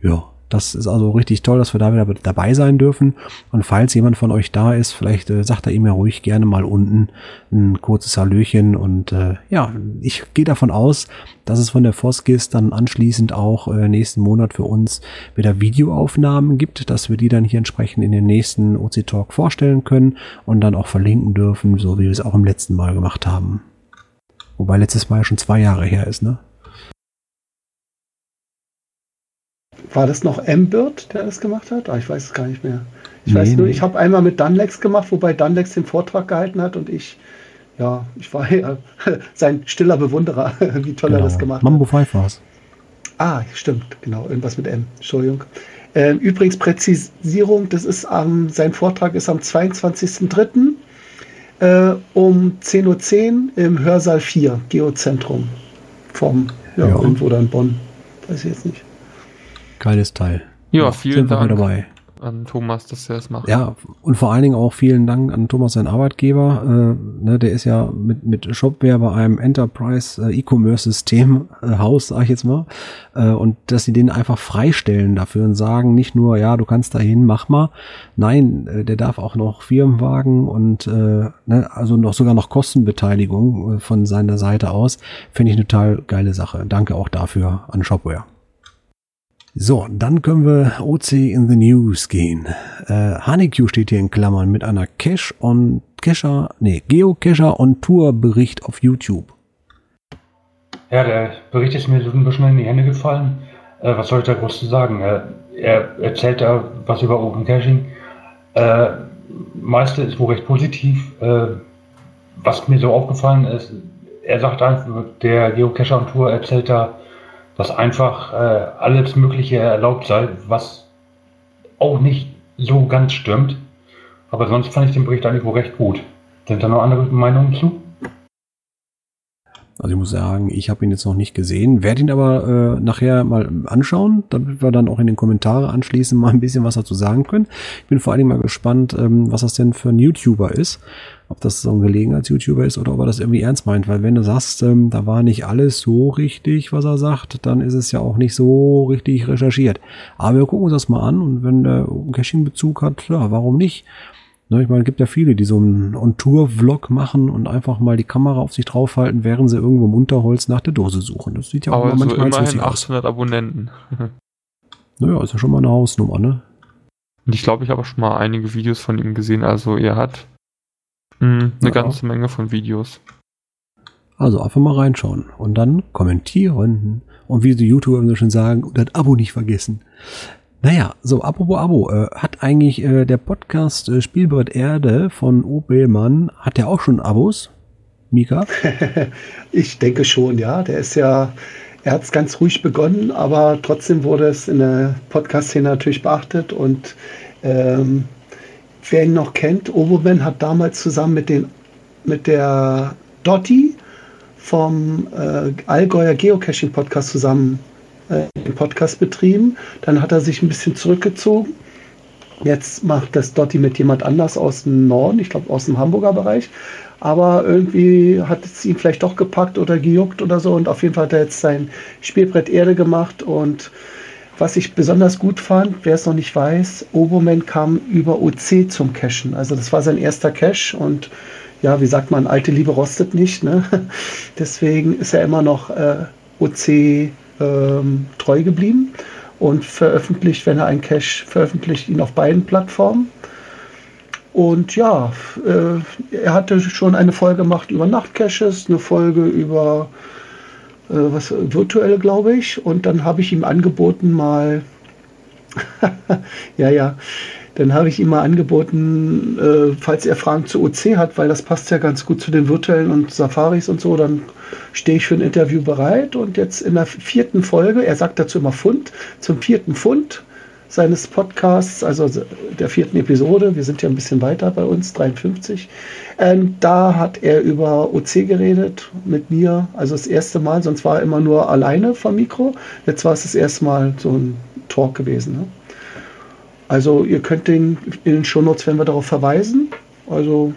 Ja, Das ist also richtig toll, dass wir da wieder dabei sein dürfen. Und falls jemand von euch da ist, vielleicht äh, sagt er ihm ja ruhig gerne mal unten ein kurzes Hallöchen. Und äh, ja, ich gehe davon aus, dass es von der Foskis dann anschließend auch äh, nächsten Monat für uns wieder Videoaufnahmen gibt, dass wir die dann hier entsprechend in den nächsten OC Talk vorstellen können und dann auch verlinken dürfen, so wie wir es auch im letzten Mal gemacht haben. Wobei letztes Mal ja schon zwei Jahre her ist, ne? War das noch M-Bird, der das gemacht hat? Ah, ich weiß es gar nicht mehr. Ich Nee, weiß nur, nee. ich habe einmal mit Dunlex gemacht, wobei Dunlex den Vortrag gehalten hat und ich, ja, ich war ja sein stiller Bewunderer, wie toll er das gemacht Genau. Mambo hat. 5 war's. Ah, stimmt, genau, irgendwas mit M. Entschuldigung. Ähm, übrigens Präzisierung, das ist am, sein Vortrag ist am 22.03. Äh, um 10.10 Uhr im Hörsaal 4, Geozentrum. Vom, ja, Ja. irgendwo da in Bonn. Weiß ich jetzt nicht. Geiles Teil. Ja, Ja, vielen Dank dabei. an Thomas, dass er das macht. Ja, und vor allen Dingen auch vielen Dank an Thomas, sein Arbeitgeber. Äh, ne, der ist ja mit, mit Shopware bei einem Enterprise äh, E-Commerce-System äh, Haus, sag ich jetzt mal. Äh, und dass sie den einfach freistellen dafür und sagen nicht nur, ja, du kannst dahin, mach mal. Nein, äh, der darf auch noch Firmenwagen und äh, ne, also noch sogar noch Kostenbeteiligung äh, von seiner Seite aus. Finde ich eine total geile Sache. Danke auch dafür an Shopware. So, dann können wir OC in the News gehen. Äh, Honeyq steht hier in Klammern mit einer Cache on Cacher, nee, Geocacher on Tour Bericht auf YouTube. Ja, der Bericht ist mir so ein bisschen in die Hände gefallen. Äh, was soll ich da groß zu sagen? Er, er erzählt da was über Open Caching. Äh, meiste ist wohl recht positiv. Äh, was mir so aufgefallen ist, er sagt einfach, der Geocacher on Tour erzählt da, dass einfach äh, alles Mögliche erlaubt sei, was auch nicht so ganz stimmt. Aber sonst fand ich den Bericht eigentlich wohl recht gut. Sind da noch andere Meinungen zu? Also ich muss sagen, ich habe ihn jetzt noch nicht gesehen, werde ihn aber äh, nachher mal anschauen, damit wir dann auch in den Kommentare anschließend mal ein bisschen was dazu sagen können. Ich bin vor allen Dingen mal gespannt, ähm, was das denn für ein YouTuber ist. Ob das so ein Gelegenheits-YouTuber ist oder ob er das irgendwie ernst meint. Weil wenn du sagst, ähm, da war nicht alles so richtig, was er sagt, dann ist es ja auch nicht so richtig recherchiert. Aber wir gucken uns das mal an und wenn der einen Caching-Bezug hat, ja, warum nicht? Ne, ich meine, es gibt ja viele, die so einen On-Tour-Vlog machen und einfach mal die Kamera auf sich draufhalten, während sie irgendwo im Unterholz nach der Dose suchen. Das sieht ja auch Aber immer so manchmal immerhin lustig aus. 800 Abonnenten. Naja, ist ja schon mal eine Hausnummer, ne? Und ich glaube, ich habe auch schon mal einige Videos von ihm gesehen. Also er hat mh, eine Ja. ganze Menge von Videos. Also einfach mal reinschauen und dann kommentieren. Und wie die YouTuber immer so schön sagen, und das Abo nicht vergessen. Naja, so, apropos Abo, äh, hat eigentlich äh, der Podcast äh, Spielbrett Erde von O. Bellmann, hat der auch schon Abos? Mika? Ich denke schon, ja. Der ist ja, er hat es ganz ruhig begonnen, aber trotzdem wurde es in der Podcast-Szene natürlich beachtet. Und ähm, wer ihn noch kennt, Oboman hat damals zusammen mit, den, mit der Dotti vom äh, Allgäuer Geocaching-Podcast zusammen äh, den Podcast betrieben. Dann hat er sich ein bisschen zurückgezogen. Jetzt macht das Dotti mit jemand anders aus dem Norden, ich glaube aus dem Hamburger Bereich. Aber irgendwie hat es ihn vielleicht doch gepackt oder gejuckt oder so. Und auf jeden Fall hat er jetzt sein Spielbrett Erde gemacht. Und was ich besonders gut fand, wer es noch nicht weiß, Oboman kam über OC zum Cachen. Also das war sein erster Cache. Und ja, wie sagt man, alte Liebe rostet nicht. Ne? Deswegen ist er immer noch äh, OC ähm, treu geblieben und veröffentlicht, wenn er einen Cache veröffentlicht, ihn auf beiden Plattformen. Und ja, äh, er hatte schon eine Folge gemacht über Nachtcaches, eine Folge über äh, was virtuelle, glaube ich. Und dann habe ich ihm angeboten mal, ja, ja, dann habe ich ihm mal angeboten, äh, falls er Fragen zu OC hat, weil das passt ja ganz gut zu den virtuellen und Safaris und so, dann stehe ich für ein Interview bereit. Und jetzt in der vierten Folge, er sagt dazu immer Fund, zum vierten Fund seines Podcasts, also der vierten Episode, wir sind ja ein bisschen weiter bei uns, 53, ähm, da hat er über OC geredet mit mir, also das erste Mal, sonst war er immer nur alleine vom Mikro, jetzt war es das erste Mal so ein Talk gewesen. Ne? Also ihr könnt den in den Shownotes, wenn wir darauf verweisen, also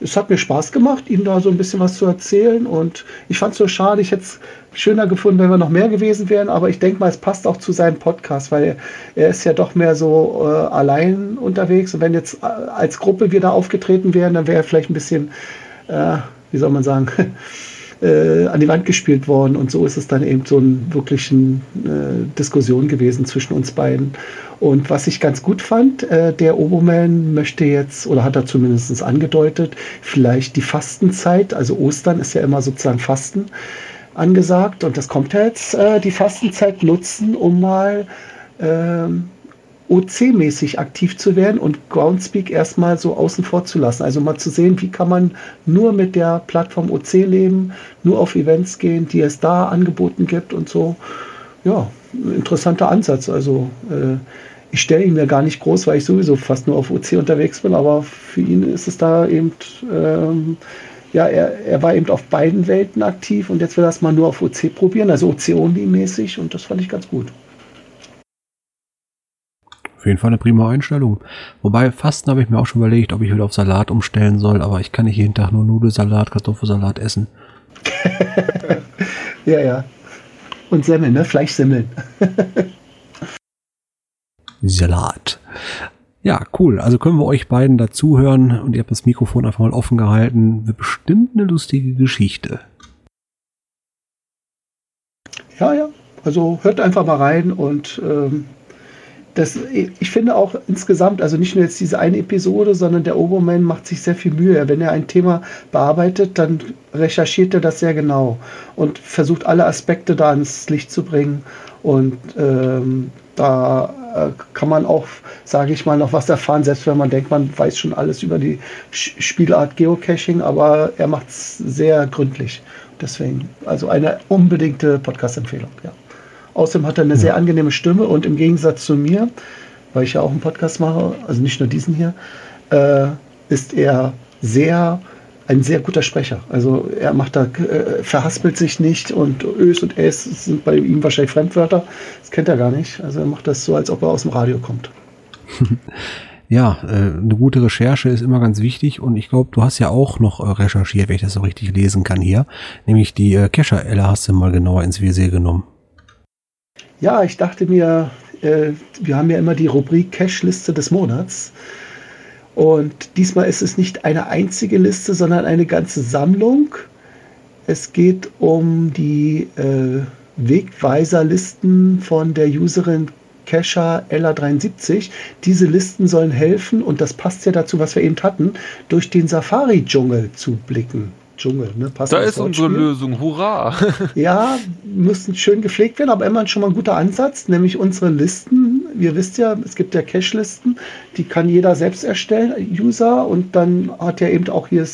es hat mir Spaß gemacht, ihm da so ein bisschen was zu erzählen. Und ich fand es so schade, ich hätte es schöner gefunden, wenn wir noch mehr gewesen wären. Aber ich denke mal, es passt auch zu seinem Podcast, weil er, ist ja doch mehr so äh, allein unterwegs. Und wenn jetzt äh, als Gruppe wir da aufgetreten wären, dann wäre er vielleicht ein bisschen, äh, wie soll man sagen, äh, an die Wand gespielt worden. Und so ist es dann eben so ein wirklichen äh, Diskussion gewesen zwischen uns beiden. Und was ich ganz gut fand, äh, der Oberman möchte jetzt, oder hat er zumindest angedeutet, vielleicht die Fastenzeit, also Ostern ist ja immer sozusagen Fasten angesagt. Und das kommt jetzt, äh, die Fastenzeit nutzen, um mal ähm, OC-mäßig aktiv zu werden und Groundspeak erstmal so außen vor zu lassen. Also mal zu sehen, wie kann man nur mit der Plattform OC leben, nur auf Events gehen, die es da angeboten gibt und so. Ja, interessanter Ansatz. Also äh, ich stelle ihn mir gar nicht groß, weil ich sowieso fast nur auf OC unterwegs bin, aber für ihn ist es da eben, ähm, ja, er, er war eben auf beiden Welten aktiv und jetzt will er es mal nur auf OC probieren, also OC-only-mäßig und das fand ich ganz gut jeden Fall eine prima Einstellung. Wobei, Fasten habe ich mir auch schon überlegt, ob ich wieder auf Salat umstellen soll, aber ich kann nicht jeden Tag nur Nudelsalat, Kartoffelsalat essen. ja, ja. Und Semmeln, ne? Fleischsemmeln. Salat. Ja, cool. Also können wir euch beiden dazuhören und ihr habt das Mikrofon einfach mal offen gehalten. Wird bestimmt eine lustige Geschichte. Ja, ja. Also hört einfach mal rein und ähm, das, ich finde auch insgesamt, also nicht nur jetzt diese eine Episode, sondern der Oberman macht sich sehr viel Mühe. Wenn er ein Thema bearbeitet, dann recherchiert er das sehr genau und versucht alle Aspekte da ins Licht zu bringen. Und ähm, da äh, kann man auch, sage ich mal, noch was erfahren, selbst wenn man denkt, man weiß schon alles über die Spielart Geocaching, aber er macht es sehr gründlich. Deswegen, also eine unbedingte Podcast-Empfehlung, ja. Außerdem hat er eine ja. sehr angenehme Stimme und im Gegensatz zu mir, weil ich ja auch einen Podcast mache, also nicht nur diesen hier, äh, ist er sehr ein sehr guter Sprecher. Also er macht da, äh, verhaspelt sich nicht und Ös und Es sind bei ihm wahrscheinlich Fremdwörter. Das kennt er gar nicht. Also er macht das so, als ob er aus dem Radio kommt. ja, äh, eine gute Recherche ist immer ganz wichtig und ich glaube, du hast ja auch noch äh, recherchiert, wenn ich das so richtig lesen kann hier. Nämlich die äh, Kescher-Elle hast du mal genauer ins Visier genommen. Ja, ich dachte mir, äh, wir haben ja immer die Rubrik Cache-Liste des Monats. Und diesmal ist es nicht eine einzige Liste, sondern eine ganze Sammlung. Es geht um die äh, Wegweiserlisten von der Userin Cacher Ella73. Diese Listen sollen helfen, und das passt ja dazu, was wir eben hatten, durch den Safari-Dschungel zu blicken. Dschungel. Ne? Passt da ist unsere Lösung, hurra! ja, müssen schön gepflegt werden, aber immerhin schon mal ein guter Ansatz, nämlich unsere Listen. Ihr wisst ja, es gibt ja Cache-Listen, die kann jeder selbst erstellen, User, und dann hat ja eben auch hier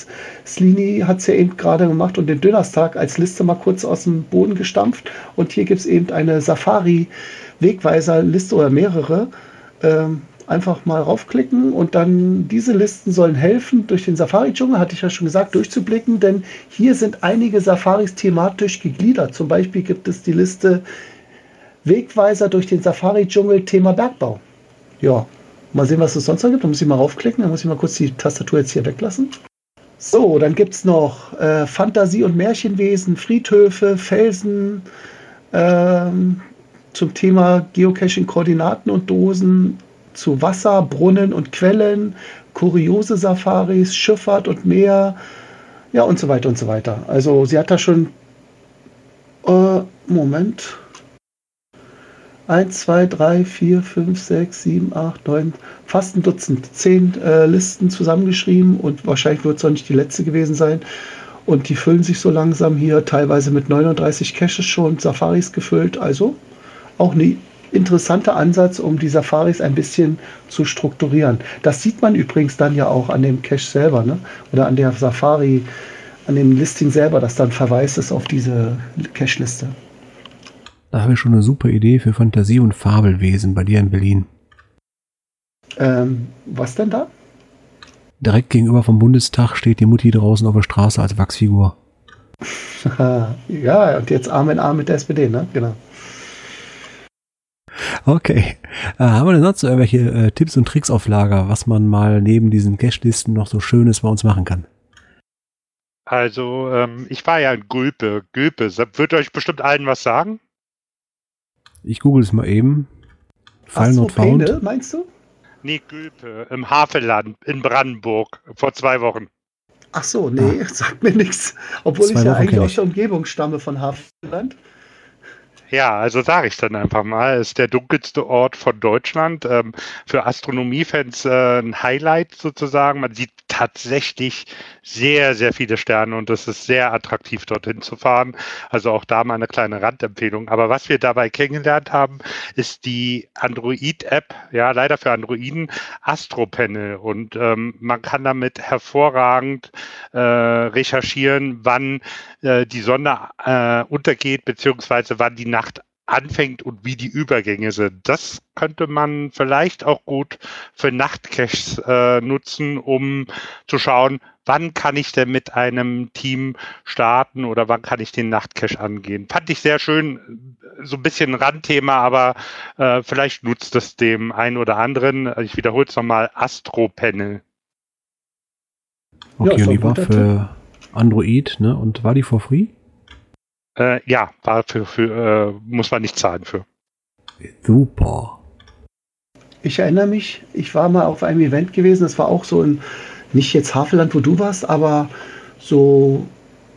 Slini hat es ja eben gerade gemacht und den Dönerstag als Liste mal kurz aus dem Boden gestampft. Und hier gibt es eben eine Safari-Wegweiser-Liste oder mehrere. Ähm, einfach mal raufklicken und dann diese Listen sollen helfen, durch den Safari-Dschungel, hatte ich ja schon gesagt, durchzublicken, denn hier sind einige Safaris thematisch gegliedert. Zum Beispiel gibt es die Liste Wegweiser durch den Safari-Dschungel Thema Bergbau. Ja, mal sehen, was es sonst noch gibt. Da muss ich mal raufklicken, dann muss ich mal kurz die Tastatur jetzt hier weglassen. So, dann gibt es noch äh, Fantasie- und Märchenwesen, Friedhöfe, Felsen, ähm, zum Thema Geocaching, Koordinaten und Dosen, zu Wasser, Brunnen und Quellen, kuriose Safaris, Schifffahrt und Meer, ja und so weiter und so weiter. Also sie hat da schon, äh, Moment, 1, 2, 3, 4, 5, 6, 7, 8, 9, fast ein Dutzend, zehn äh, Listen zusammengeschrieben und wahrscheinlich wird es auch nicht die letzte gewesen sein. Und die füllen sich so langsam hier, teilweise mit 39 Caches schon, Safaris gefüllt. Also auch eine interessanter Ansatz, um die Safaris ein bisschen zu strukturieren. Das sieht man übrigens dann ja auch an dem Cache selber, ne? oder an der Safari, an dem Listing selber, dass dann Verweis ist auf diese Cache-Liste. Da habe ich schon eine super Idee für Fantasie- und Fabelwesen bei dir in Berlin. Ähm, was denn da? Direkt gegenüber vom Bundestag steht die Mutti draußen auf der Straße als Wachsfigur. ja, und jetzt Arm in Arm mit der SPD, ne? Genau. Okay. Äh, haben wir denn sonst irgendwelche äh, Tipps und Tricks auf Lager, was man mal neben diesen Cache-Listen noch so Schönes bei uns machen kann? Also, ähm, ich war ja in Gülpe. Gülpe, wird euch bestimmt allen was sagen? Ich google es mal eben. Fall not found. Meinst du? Nee, Gülpe, im Havelland in Brandenburg vor zwei Wochen. Ach so, nee, ah. sagt mir nichts. Obwohl zwei ich ja Wochen eigentlich aus der Umgebung stamme von Havelland. Ja, also sage ich dann einfach mal, ist der dunkelste Ort von Deutschland. Ähm, für Astronomiefans äh, ein Highlight sozusagen. Man sieht tatsächlich sehr, sehr viele Sterne und es ist sehr attraktiv, dorthin zu fahren. Also auch da mal eine kleine Randempfehlung. Aber was wir dabei kennengelernt haben, ist die Android-App, ja, leider für Androiden, AstroPanel. Und ähm, man kann damit hervorragend äh, recherchieren, wann äh, die Sonne äh, untergeht, beziehungsweise wann die Nacht anfängt und wie die Übergänge sind. Das könnte man vielleicht auch gut für Nachtcaches äh, nutzen, um zu schauen, wann kann ich denn mit einem Team starten oder wann kann ich den Nachtcache angehen. Fand ich sehr schön, so ein bisschen ein Randthema, aber äh, vielleicht nutzt es dem einen oder anderen. Ich wiederhole es nochmal, Astro-Panel. Okay, ja, und die war für Android, ne? Und war die for free? Äh, ja, war für, äh, muss man nicht zahlen für. Super. Ich erinnere mich, ich war mal auf einem Event gewesen, das war auch so in, nicht jetzt Havelland, wo du warst, aber so,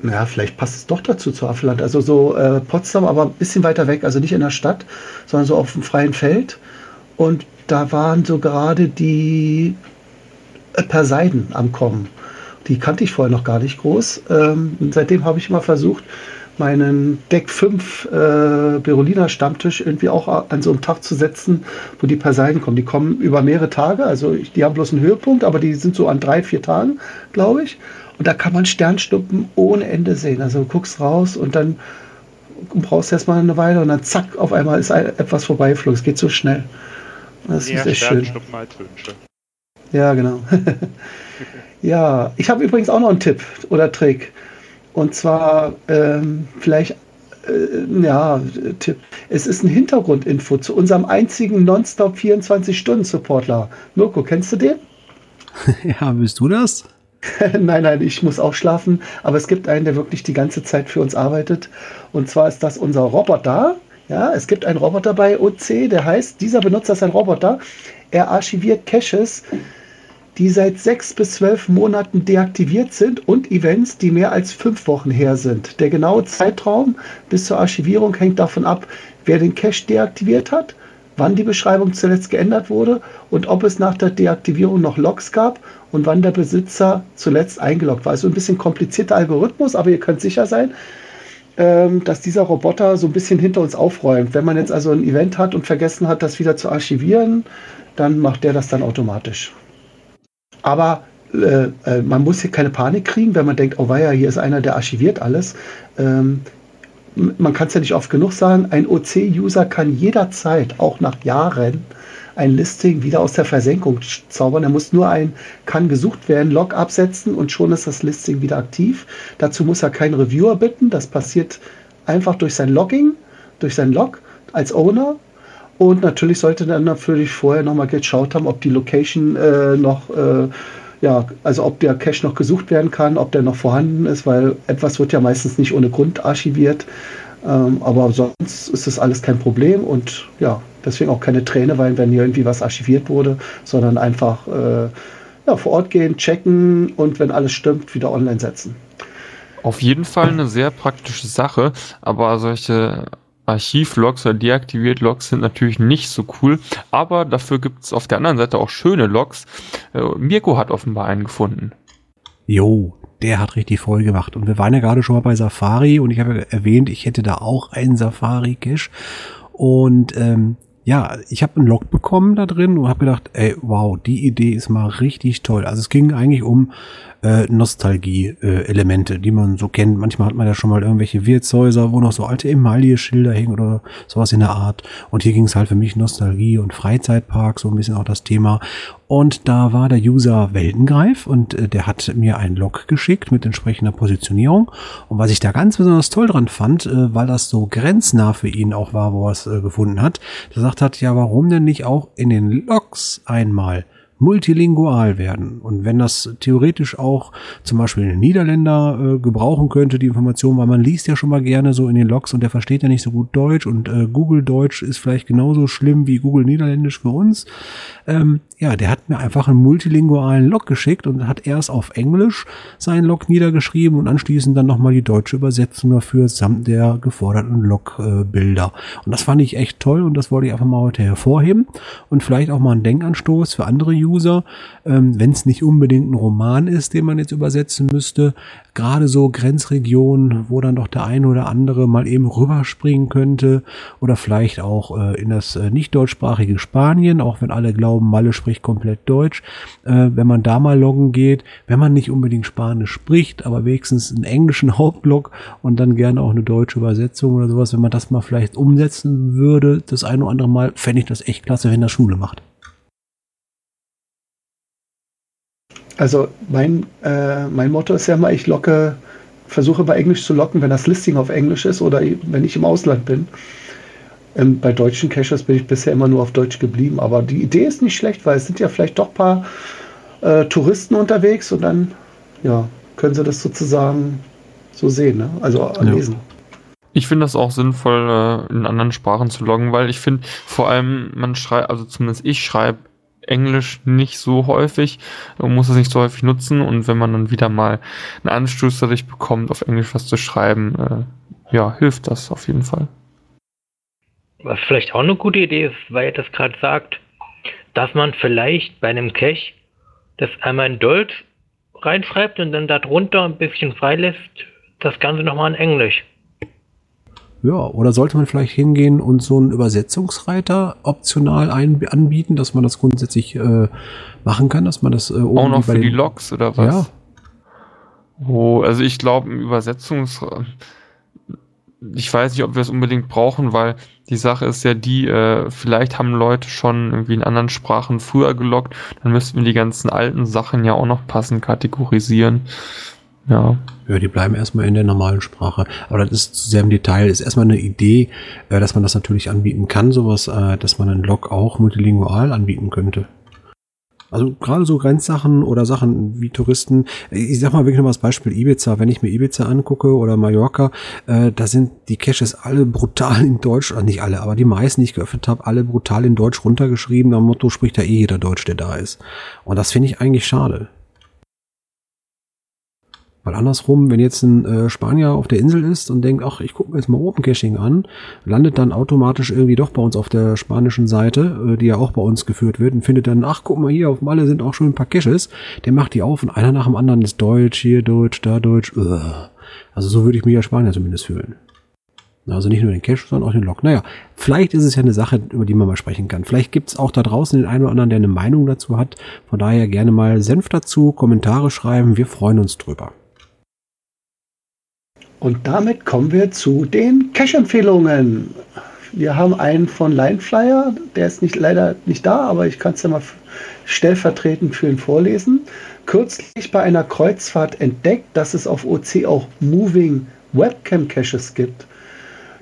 naja, vielleicht passt es doch dazu zu Havelland, also so äh, Potsdam, aber ein bisschen weiter weg, also nicht in der Stadt, sondern so auf dem freien Feld. Und da waren so gerade die äh, Perseiden am Kommen. Die kannte ich vorher noch gar nicht groß. Ähm, seitdem habe ich immer versucht, meinen Deck 5 äh, Berolina Stammtisch irgendwie auch an so einem Tag zu setzen, wo die Perseiden kommen. Die kommen über mehrere Tage, also die haben bloß einen Höhepunkt, aber die sind so an drei, vier Tagen, glaube ich. Und da kann man Sternschnuppen ohne Ende sehen. Also du guckst raus und dann brauchst du erstmal eine Weile und dann zack, auf einmal ist etwas vorbeiflogen. Es geht so schnell. Das Mehr ist echt schön. Ja, genau. ja, ich habe übrigens auch noch einen Tipp oder Trick. Und zwar ähm, vielleicht, äh, ja, Tipp. Es ist ein Hintergrundinfo zu unserem einzigen Nonstop 24-Stunden-Supportler. Mirko, kennst du den? ja, bist du das? nein, nein, ich muss auch schlafen. Aber es gibt einen, der wirklich die ganze Zeit für uns arbeitet. Und zwar ist das unser Roboter. Ja, es gibt einen Roboter bei OC, der heißt, dieser Benutzer ist ein Roboter. Er archiviert Caches die seit sechs bis zwölf Monaten deaktiviert sind und Events, die mehr als fünf Wochen her sind. Der genaue Zeitraum bis zur Archivierung hängt davon ab, wer den Cache deaktiviert hat, wann die Beschreibung zuletzt geändert wurde und ob es nach der Deaktivierung noch Logs gab und wann der Besitzer zuletzt eingeloggt war. Also ein bisschen komplizierter Algorithmus, aber ihr könnt sicher sein, ähm, dass dieser Roboter so ein bisschen hinter uns aufräumt. Wenn man jetzt also ein Event hat und vergessen hat, das wieder zu archivieren, dann macht der das dann automatisch. Aber äh, äh, man muss hier keine Panik kriegen, wenn man denkt, oh weia, hier ist einer, der archiviert alles. Ähm, man kann es ja nicht oft genug sagen, ein OC-User kann jederzeit, auch nach Jahren, ein Listing wieder aus der Versenkung zaubern. Er muss nur ein kann gesucht werden, Log absetzen und schon ist das Listing wieder aktiv. Dazu muss er keinen Reviewer bitten. Das passiert einfach durch sein Logging, durch sein Log als Owner und natürlich sollte dann natürlich vorher nochmal geschaut haben, ob die Location äh, noch, äh, ja, also ob der Cache noch gesucht werden kann, ob der noch vorhanden ist, weil etwas wird ja meistens nicht ohne Grund archiviert. Ähm, aber sonst ist das alles kein Problem und ja, deswegen auch keine Träne weil wenn hier irgendwie was archiviert wurde, sondern einfach äh, ja, vor Ort gehen, checken und wenn alles stimmt, wieder online setzen. Auf jeden Fall eine sehr praktische Sache, aber solche Archivlogs oder deaktiviert Logs sind natürlich nicht so cool, aber dafür gibt es auf der anderen Seite auch schöne Logs. Äh, Mirko hat offenbar einen gefunden. Jo, der hat richtig voll gemacht. Und wir waren ja gerade schon mal bei Safari und ich habe erwähnt, ich hätte da auch einen Safari-Cache. Und ähm, ja, ich habe einen Log bekommen da drin und habe gedacht, ey, wow, die Idee ist mal richtig toll. Also es ging eigentlich um äh, Nostalgie-Elemente, äh, die man so kennt. Manchmal hat man ja schon mal irgendwelche Wirtshäuser, wo noch so alte Emaille-Schilder hängen oder sowas in der Art. Und hier ging es halt für mich Nostalgie und Freizeitpark, so ein bisschen auch das Thema. Und da war der User Weltengreif und äh, der hat mir einen Log geschickt mit entsprechender Positionierung. Und was ich da ganz besonders toll dran fand, äh, weil das so grenznah für ihn auch war, wo er es äh, gefunden hat, der sagt hat, ja, warum denn nicht auch in den Logs einmal multilingual werden. Und wenn das theoretisch auch zum Beispiel ein Niederländer äh, gebrauchen könnte, die Information, weil man liest ja schon mal gerne so in den Logs und der versteht ja nicht so gut Deutsch und äh, Google Deutsch ist vielleicht genauso schlimm wie Google Niederländisch für uns. Ähm, ja, der hat mir einfach einen multilingualen Log geschickt und hat erst auf Englisch seinen Log niedergeschrieben und anschließend dann nochmal die deutsche Übersetzung dafür samt der geforderten Logbilder. und das fand ich echt toll und das wollte ich einfach mal heute hervorheben und vielleicht auch mal ein Denkanstoß für andere User, ähm, wenn es nicht unbedingt ein Roman ist, den man jetzt übersetzen müsste, gerade so Grenzregionen, wo dann doch der eine oder andere mal eben rüberspringen könnte oder vielleicht auch äh, in das äh, nicht deutschsprachige Spanien, auch wenn alle glauben, Malle spricht komplett Deutsch. Äh, wenn man da mal loggen geht, wenn man nicht unbedingt Spanisch spricht, aber wenigstens einen englischen Hauptlog und dann gerne auch eine deutsche Übersetzung oder sowas, wenn man das mal vielleicht umsetzen würde, das eine oder andere Mal, fände ich das echt klasse, wenn das Schule macht. Also mein, äh, mein Motto ist ja mal, ich locke, versuche bei Englisch zu locken, wenn das Listing auf Englisch ist oder wenn ich im Ausland bin. Ähm, bei deutschen Caches bin ich bisher immer nur auf Deutsch geblieben, aber die Idee ist nicht schlecht, weil es sind ja vielleicht doch ein paar äh, Touristen unterwegs und dann ja, können sie das sozusagen so sehen, ne? also lesen. Ja. Ich finde das auch sinnvoll, äh, in anderen Sprachen zu loggen, weil ich finde, vor allem, man schreibt, also zumindest ich schreibe Englisch nicht so häufig, man muss es nicht so häufig nutzen und wenn man dann wieder mal einen Anstoß dadurch bekommt, auf Englisch was zu schreiben, äh, ja, hilft das auf jeden Fall. Was vielleicht auch eine gute Idee ist, weil ihr das gerade sagt, dass man vielleicht bei einem Cache das einmal in Deutsch reinschreibt und dann darunter ein bisschen freilässt, das Ganze nochmal in Englisch. Ja, oder sollte man vielleicht hingehen und so einen Übersetzungsreiter optional ein anbieten, dass man das grundsätzlich äh, machen kann, dass man das äh, auch noch für die Logs oder was? Ja. Oh, also ich glaube, ein Übersetzungs ich weiß nicht, ob wir es unbedingt brauchen, weil die Sache ist ja die, äh, vielleicht haben Leute schon irgendwie in anderen Sprachen früher gelockt, dann müssten wir die ganzen alten Sachen ja auch noch passend kategorisieren. Ja. Ja, die bleiben erstmal in der normalen Sprache. Aber das ist zu sehr im Detail. Ist erstmal eine Idee, äh, dass man das natürlich anbieten kann, sowas, äh, dass man einen Log auch multilingual anbieten könnte. Also gerade so Grenzsachen oder Sachen wie Touristen, ich sag mal wirklich noch mal das Beispiel Ibiza, wenn ich mir Ibiza angucke oder Mallorca, äh, da sind die Caches alle brutal in Deutsch, also nicht alle, aber die meisten, die ich geöffnet habe, alle brutal in Deutsch runtergeschrieben, am Motto spricht da eh jeder Deutsch, der da ist. Und das finde ich eigentlich schade. Weil andersrum, wenn jetzt ein äh, Spanier auf der Insel ist und denkt, ach, ich gucke mir jetzt mal Open Caching an, landet dann automatisch irgendwie doch bei uns auf der spanischen Seite, äh, die ja auch bei uns geführt wird, und findet dann, ach, guck mal hier, auf Malle sind auch schon ein paar Caches. Der macht die auf und einer nach dem anderen ist Deutsch, hier Deutsch, da Deutsch. Ugh. Also so würde ich mich als Spanier zumindest fühlen. Also nicht nur den Cache, sondern auch den Log. Naja, vielleicht ist es ja eine Sache, über die man mal sprechen kann. Vielleicht gibt es auch da draußen den einen oder anderen, der eine Meinung dazu hat. Von daher gerne mal Senf dazu, Kommentare schreiben. Wir freuen uns drüber. Und damit kommen wir zu den Cache-Empfehlungen. Wir haben einen von Lineflyer, der ist nicht, leider nicht da, aber ich kann es ja mal stellvertretend für ihn vorlesen. Kürzlich bei einer Kreuzfahrt entdeckt, dass es auf OC auch Moving Webcam Caches gibt.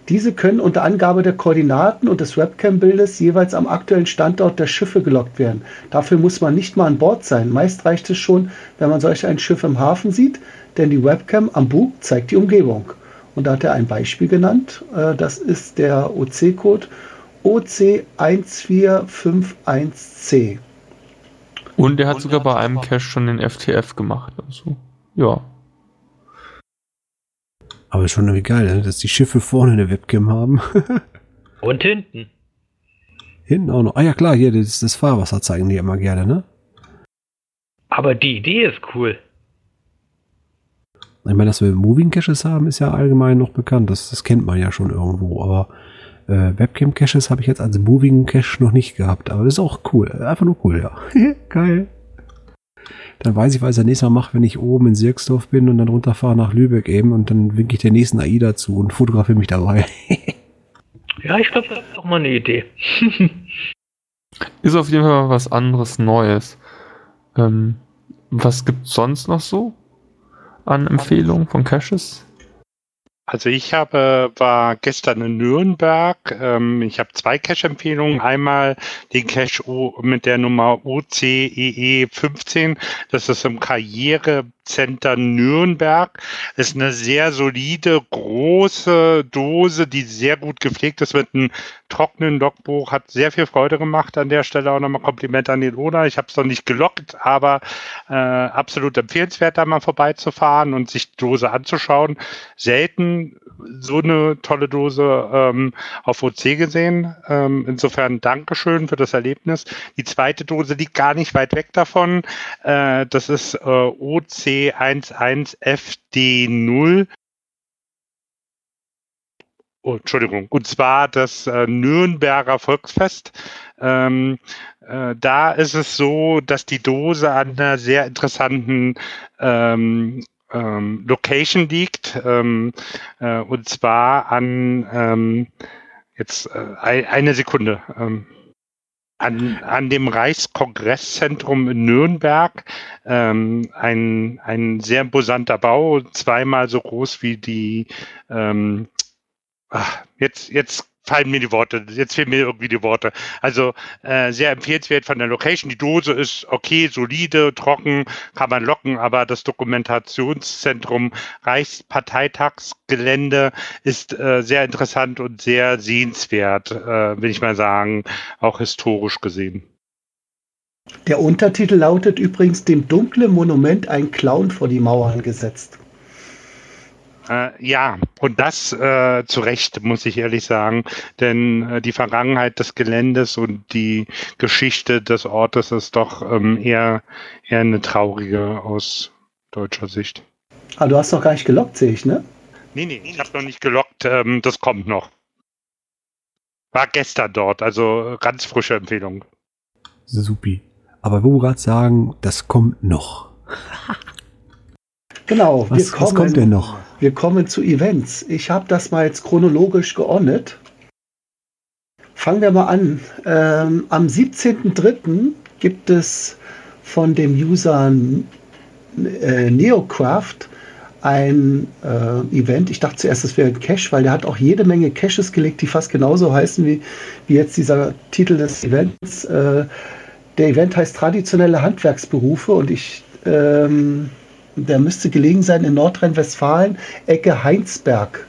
Diese können unter Angabe der Koordinaten und des Webcam-Bildes jeweils am aktuellen Standort der Schiffe gelockt werden. Dafür muss man nicht mal an Bord sein. Meist reicht es schon, wenn man solch ein Schiff im Hafen sieht, denn die Webcam am Bug zeigt die Umgebung. Und da hat er ein Beispiel genannt. Äh, das ist der OC-Code OC1451C. Und er hat sogar bei einem Cache schon den FTF gemacht. Also, ja. Aber schon irgendwie geil, ne? dass die Schiffe vorne eine Webcam haben. Und hinten. Hinten auch noch. Ah ja klar, hier das, das Fahrwasser zeigen die immer gerne, ne? Aber die Idee ist cool. Ich meine, dass wir Moving Caches haben, ist ja allgemein noch bekannt. Das, das kennt man ja schon irgendwo. Aber äh, Webcam Caches habe ich jetzt als Moving Cache noch nicht gehabt. Aber das ist auch cool. Einfach nur cool, ja. Geil. Dann weiß ich, was ich das nächste Mal mache, wenn ich oben in Sirksdorf bin und dann runterfahre nach Lübeck eben und dann winke ich der nächsten AIDA zu und fotografiere mich dabei. ja, ich glaube, das ist auch mal eine Idee. ist auf jeden Fall was anderes Neues. Ähm, was gibt es sonst noch so an Empfehlungen von Caches? Also ich habe, war gestern in Nürnberg. Ähm, ich habe zwei Cache-Empfehlungen. Einmal den Cache mit der Nummer OCEE 15. Das ist im Karrierecenter Nürnberg. Das ist eine sehr solide, große Dose, die sehr gut gepflegt ist mit einem trockenen Logbuch. Hat sehr viel Freude gemacht an der Stelle. Auch nochmal Kompliment an den Oder. Ich habe es noch nicht gelockt, aber äh, absolut empfehlenswert, da mal vorbeizufahren und sich die Dose anzuschauen. Selten so eine tolle Dose ähm, auf OC gesehen. Ähm, insofern Dankeschön für das Erlebnis. Die zweite Dose liegt gar nicht weit weg davon. Äh, das ist äh, OC11FD0. Oh, Entschuldigung. Und zwar das äh, Nürnberger Volksfest. Ähm, äh, da ist es so, dass die Dose an einer sehr interessanten ähm, ähm, Location liegt, ähm, äh, und zwar an ähm, jetzt äh, eine Sekunde. Ähm, an, an dem Reichskongress-Zentrum in Nürnberg ähm, ein, ein sehr imposanter Bau, zweimal so groß wie die ähm, ach, jetzt, jetzt fallen mir die Worte, jetzt fehlen mir irgendwie die Worte. Also äh, sehr empfehlenswert von der Location. Die Dose ist okay, solide, trocken, kann man locken, aber das Dokumentationszentrum Reichsparteitagsgelände ist äh, sehr interessant und sehr sehenswert, äh, will ich mal sagen, auch historisch gesehen. Der Untertitel lautet übrigens dem dunklen Monument ein Clown vor die Mauern gesetzt. Äh, ja, und das äh, zu Recht, muss ich ehrlich sagen, denn äh, die Vergangenheit des Geländes und die Geschichte des Ortes ist doch ähm, eher, eher eine traurige aus deutscher Sicht. Ah, du hast noch gar nicht gelockt, sehe ich, ne? Nee, nee, ich habe noch nicht gelockt, ähm, das kommt noch. War gestern dort, also ganz frische Empfehlung. Supi. Aber wo gerade sagen, das kommt noch. Genau, was, kommen, was kommt denn noch? Wir kommen zu Events. Ich habe das mal jetzt chronologisch geordnet. Fangen wir mal an. Ähm, am 17.03. gibt es von dem User äh, Neocraft ein äh, Event. Ich dachte zuerst, es wäre ein Cache, weil der hat auch jede Menge Caches gelegt, die fast genauso heißen wie, wie jetzt dieser Titel des Events. Äh, der Event heißt traditionelle Handwerksberufe und ich ähm, der müsste gelegen sein in Nordrhein-Westfalen, Ecke Heinsberg.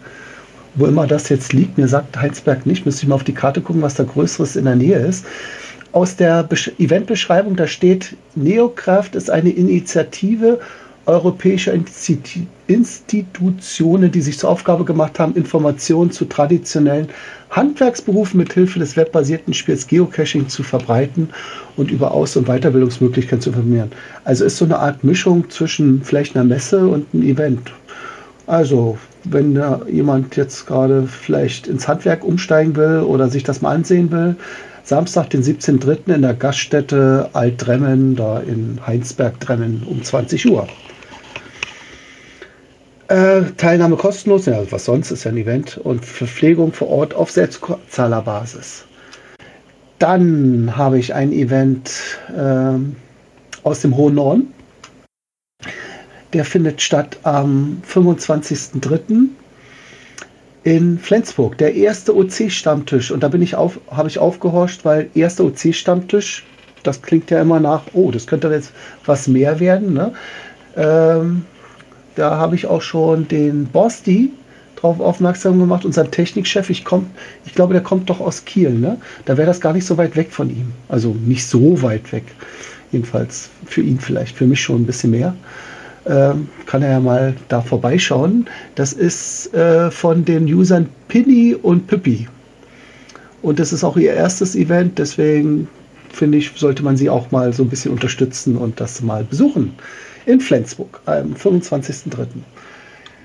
Wo immer das jetzt liegt, mir sagt Heinsberg nicht, müsste ich mal auf die Karte gucken, was da Größeres in der Nähe ist. Aus der Eventbeschreibung, da steht, Neokraft ist eine Initiative europäischer Institutionen, die sich zur Aufgabe gemacht haben, Informationen zu traditionellen Handwerksberufen mit Hilfe des webbasierten Spiels Geocaching zu verbreiten und über Aus- und Weiterbildungsmöglichkeiten zu informieren. Also ist so eine Art Mischung zwischen vielleicht einer Messe und einem Event. Also, wenn da jemand jetzt gerade vielleicht ins Handwerk umsteigen will oder sich das mal ansehen will, Samstag, den 17.03. in der Gaststätte Altdremmen, da in Heinsberg-Dremmen um 20 Uhr. Äh, Teilnahme kostenlos, ja, was sonst ist ja ein Event und Verpflegung vor Ort auf Selbstzahlerbasis. Dann habe ich ein Event äh, aus dem Hohen Norden. Der findet statt am 25.03. in Flensburg. Der erste OC-Stammtisch. Und da bin ich auf, habe ich aufgehorcht, weil erster OC-Stammtisch, das klingt ja immer nach, oh, das könnte jetzt was mehr werden. Ne? Ähm, da habe ich auch schon den Bosti drauf aufmerksam gemacht, unseren Technikchef. Ich, komm, ich glaube, der kommt doch aus Kiel. Ne? Da wäre das gar nicht so weit weg von ihm. Also nicht so weit weg. Jedenfalls für ihn vielleicht, für mich schon ein bisschen mehr. Ähm, kann er ja mal da vorbeischauen. Das ist äh, von den Usern Pinny und Pippi. Und das ist auch ihr erstes Event, deswegen finde ich, sollte man sie auch mal so ein bisschen unterstützen und das mal besuchen in Flensburg am 25.03.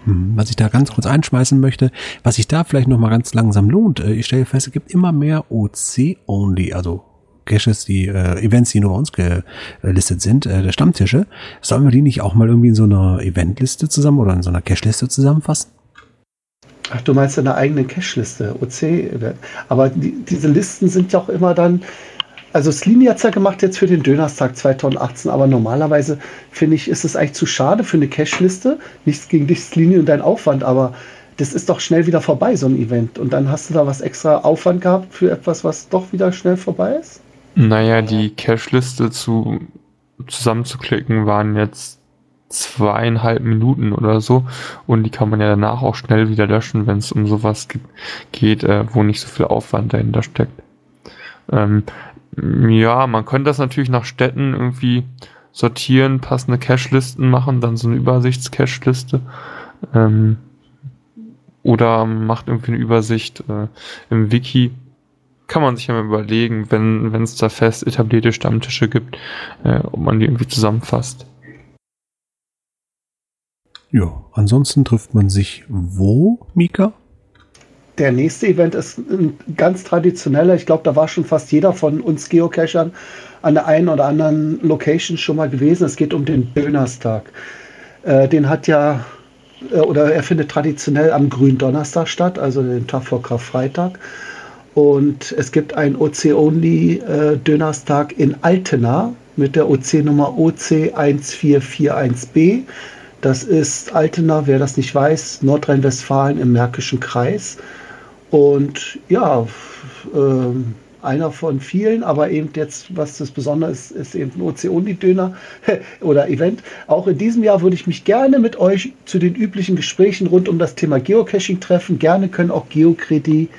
Hm, was ich da ganz kurz einschmeißen möchte, was sich da vielleicht noch mal ganz langsam lohnt, äh, ich stelle fest, es gibt immer mehr OC-Only, also Caches, die äh, Events, die nur bei uns gelistet sind, äh, der Stammtische. Sollen wir die nicht auch mal irgendwie in so einer Eventliste zusammen oder in so einer Cache-Liste zusammenfassen? Ach, du meinst eine eigene Cache-Liste, OC. Aber die, diese Listen sind ja auch immer dann, also Slini hat es ja gemacht jetzt für den Dönerstag 2018, aber normalerweise finde ich, ist es eigentlich zu schade für eine Cache-Liste. Nichts gegen dich, Slini, und dein Aufwand, aber das ist doch schnell wieder vorbei, so ein Event. Und dann hast du da was extra Aufwand gehabt für etwas, was doch wieder schnell vorbei ist? Naja, die Cache-Liste zu, zusammenzuklicken waren jetzt zweieinhalb Minuten oder so und die kann man ja danach auch schnell wieder löschen, wenn es um sowas geht, äh, wo nicht so viel Aufwand dahinter steckt. Ähm, ja, man könnte das natürlich nach Städten irgendwie sortieren, passende Cache-Listen machen, dann so eine Übersichts-Cache-Liste. Ähm, oder macht irgendwie eine Übersicht äh, im Wiki. Kann man sich ja mal überlegen, wenn es da fest etablierte Stammtische gibt, äh, ob man die irgendwie zusammenfasst. Ja, ansonsten trifft man sich wo, Mika? Der nächste Event ist ein ganz traditioneller. Ich glaube, da war schon fast jeder von uns Geocachern an der einen oder anderen Location schon mal gewesen. Es geht um den Dönerstag. Äh, den hat ja, äh, oder er findet traditionell am Gründonnerstag statt, also den Tag vor Karfreitag. Und es gibt einen OC-Only-Dönerstag äh, in Altena mit der OC-Nummer OC1441b. Das ist Altena, wer das nicht weiß, Nordrhein-Westfalen im Märkischen Kreis. Und ja, äh, einer von vielen, aber eben jetzt, was das Besondere ist, ist eben ein OC-Only-Döner oder Event. Auch in diesem Jahr würde ich mich gerne mit euch zu den üblichen Gesprächen rund um das Thema Geocaching treffen. Gerne können auch Geocredit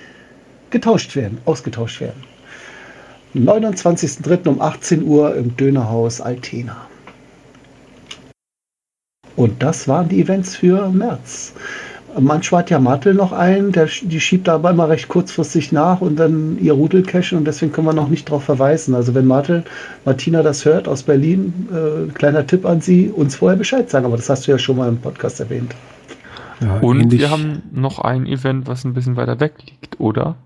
getauscht werden, ausgetauscht werden. 29.03. um 18 Uhr im Dönerhaus Altena. Und das waren die Events für März. Manchmal hat ja Martel noch einen, der, die schiebt aber immer recht kurzfristig nach und dann ihr Rudel cashen und deswegen können wir noch nicht darauf verweisen. Also wenn Martel, Martina das hört aus Berlin, äh, kleiner Tipp an Sie, uns vorher Bescheid sagen, aber das hast du ja schon mal im Podcast erwähnt. Ja, und ähnlich. wir haben noch ein Event, was ein bisschen weiter weg liegt, oder?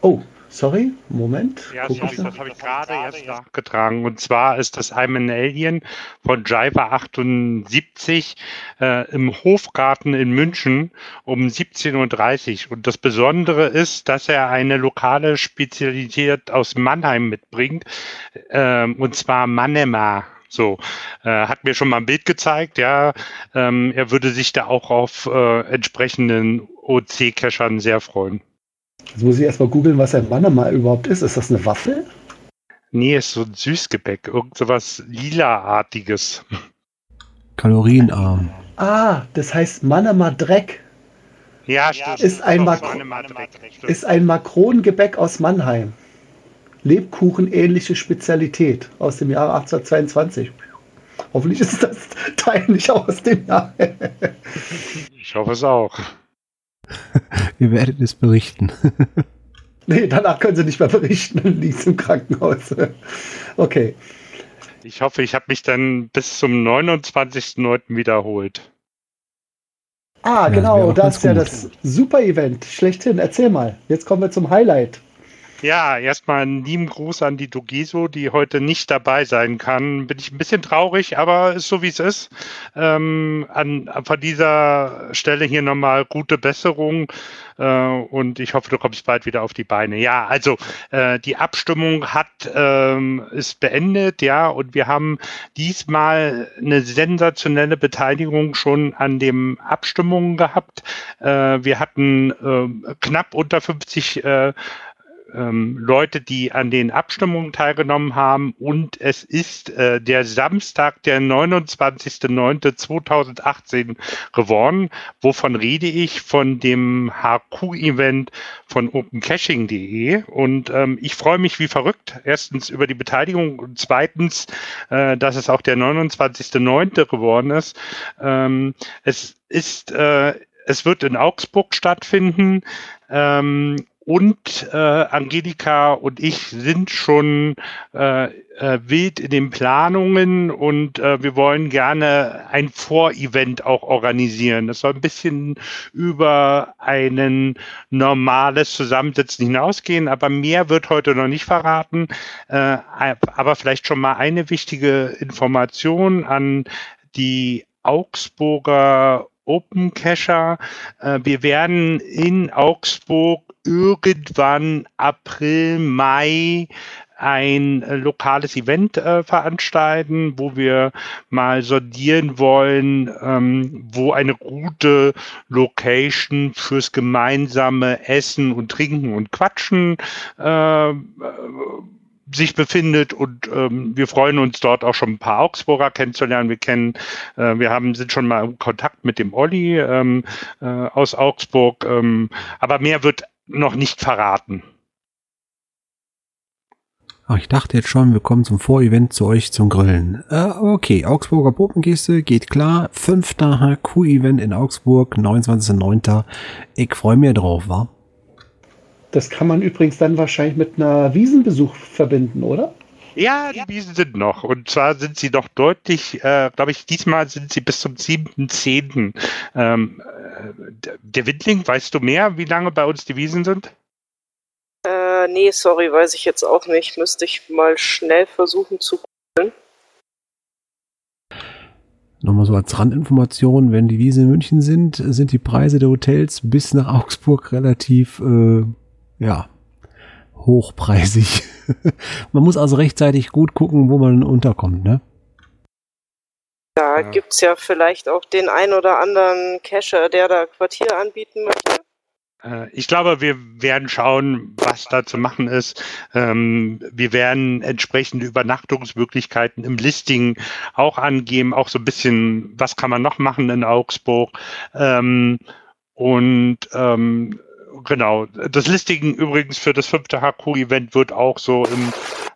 Oh, Sorry, Moment. Ja, sorry, das habe ich gerade erst nachgetragen. Und zwar ist das I'm an Alien von Jiver 78 äh, im Hofgarten in München um 17.30 Uhr. Und das Besondere ist, dass er eine lokale Spezialität aus Mannheim mitbringt, äh, und zwar Manema. So, äh, hat mir schon mal ein Bild gezeigt, ja. Ähm, er würde sich da auch auf äh, entsprechenden OC-Cachern sehr freuen. Jetzt muss ich erstmal googeln, was ein Manama überhaupt ist. Ist das eine Waffel? Nee, ist so ein Süßgebäck. Irgend sowas Lila-artiges. Kalorienarm. Ah, das heißt Manama Dreck. Ja, stimmt. Ist ein, Mak ist ein Makronengebäck aus Mannheim. Lebkuchen-ähnliche Spezialität aus dem Jahre 1822. Hoffentlich ist das Teil nicht aus dem Jahr. ich hoffe es auch. Ihr werdet es berichten. nee, danach können Sie nicht mehr berichten und liegt im Krankenhaus. okay. Ich hoffe, ich habe mich dann bis zum 29.09. wiederholt. Ah, genau, ja, das ist ja das Super-Event. Schlechthin, erzähl mal. Jetzt kommen wir zum Highlight. Ja, erstmal einen lieben Gruß an die Dogeso, die heute nicht dabei sein kann. Bin ich ein bisschen traurig, aber ist so wie es ist. Ähm, an, von dieser Stelle hier nochmal gute Besserung äh, und ich hoffe, du kommst bald wieder auf die Beine. Ja, also äh, die Abstimmung hat ähm, ist beendet, ja, und wir haben diesmal eine sensationelle Beteiligung schon an den Abstimmungen gehabt. Äh, wir hatten äh, knapp unter 50 äh, ähm, Leute, die an den Abstimmungen teilgenommen haben. Und es ist äh, der Samstag, der 29.09.2018 geworden. Wovon rede ich? Von dem HQ-Event von opencaching.de. Und ähm, ich freue mich wie verrückt. Erstens über die Beteiligung und zweitens, äh, dass es auch der 29.09. geworden ist. Ähm, es ist, äh, es wird in Augsburg stattfinden. Ähm, und äh, Angelika und ich sind schon äh, äh, wild in den Planungen und äh, wir wollen gerne ein Vorevent auch organisieren. Das soll ein bisschen über ein normales Zusammensitzen hinausgehen, aber mehr wird heute noch nicht verraten. Äh, aber vielleicht schon mal eine wichtige Information an die Augsburger Open Cacher. Äh, wir werden in Augsburg irgendwann April, Mai ein äh, lokales Event äh, veranstalten, wo wir mal sondieren wollen, ähm, wo eine gute Location fürs gemeinsame Essen und Trinken und Quatschen äh, sich befindet und ähm, wir freuen uns dort auch schon ein paar Augsburger kennenzulernen. Wir kennen, äh, wir haben sind schon mal in Kontakt mit dem Olli ähm, äh, aus Augsburg, ähm, aber mehr wird noch nicht verraten. Ach, ich dachte jetzt schon, wir kommen zum Vorevent zu euch zum Grillen. Äh, okay, Augsburger Puppenkiste geht klar. Fünfter HQ-Event in Augsburg, 29.09. Ich freue mich drauf, wa? Das kann man übrigens dann wahrscheinlich mit einer Wiesenbesuch verbinden, oder? Ja, die Wiesen sind noch. Und zwar sind sie noch deutlich, äh, glaube ich, diesmal sind sie bis zum 7.10. Ähm, äh, der Windling, weißt du mehr, wie lange bei uns die Wiesen sind? Äh, nee, sorry, weiß ich jetzt auch nicht. Müsste ich mal schnell versuchen zu googeln. Nochmal so als Randinformation, wenn die Wiesen in München sind, sind die Preise der Hotels bis nach Augsburg relativ, äh, ja, hochpreisig. man muss also rechtzeitig gut gucken, wo man unterkommt, ne? Da ja. gibt es ja vielleicht auch den ein oder anderen Cacher, der da Quartier anbieten möchte. Äh, ich glaube, wir werden schauen, was da zu machen ist. Ähm, wir werden entsprechende Übernachtungsmöglichkeiten im Listing auch angeben, auch so ein bisschen, was kann man noch machen in Augsburg. Ähm, und ähm, genau, das Listing übrigens für das fünfte HQ-Event wird auch so im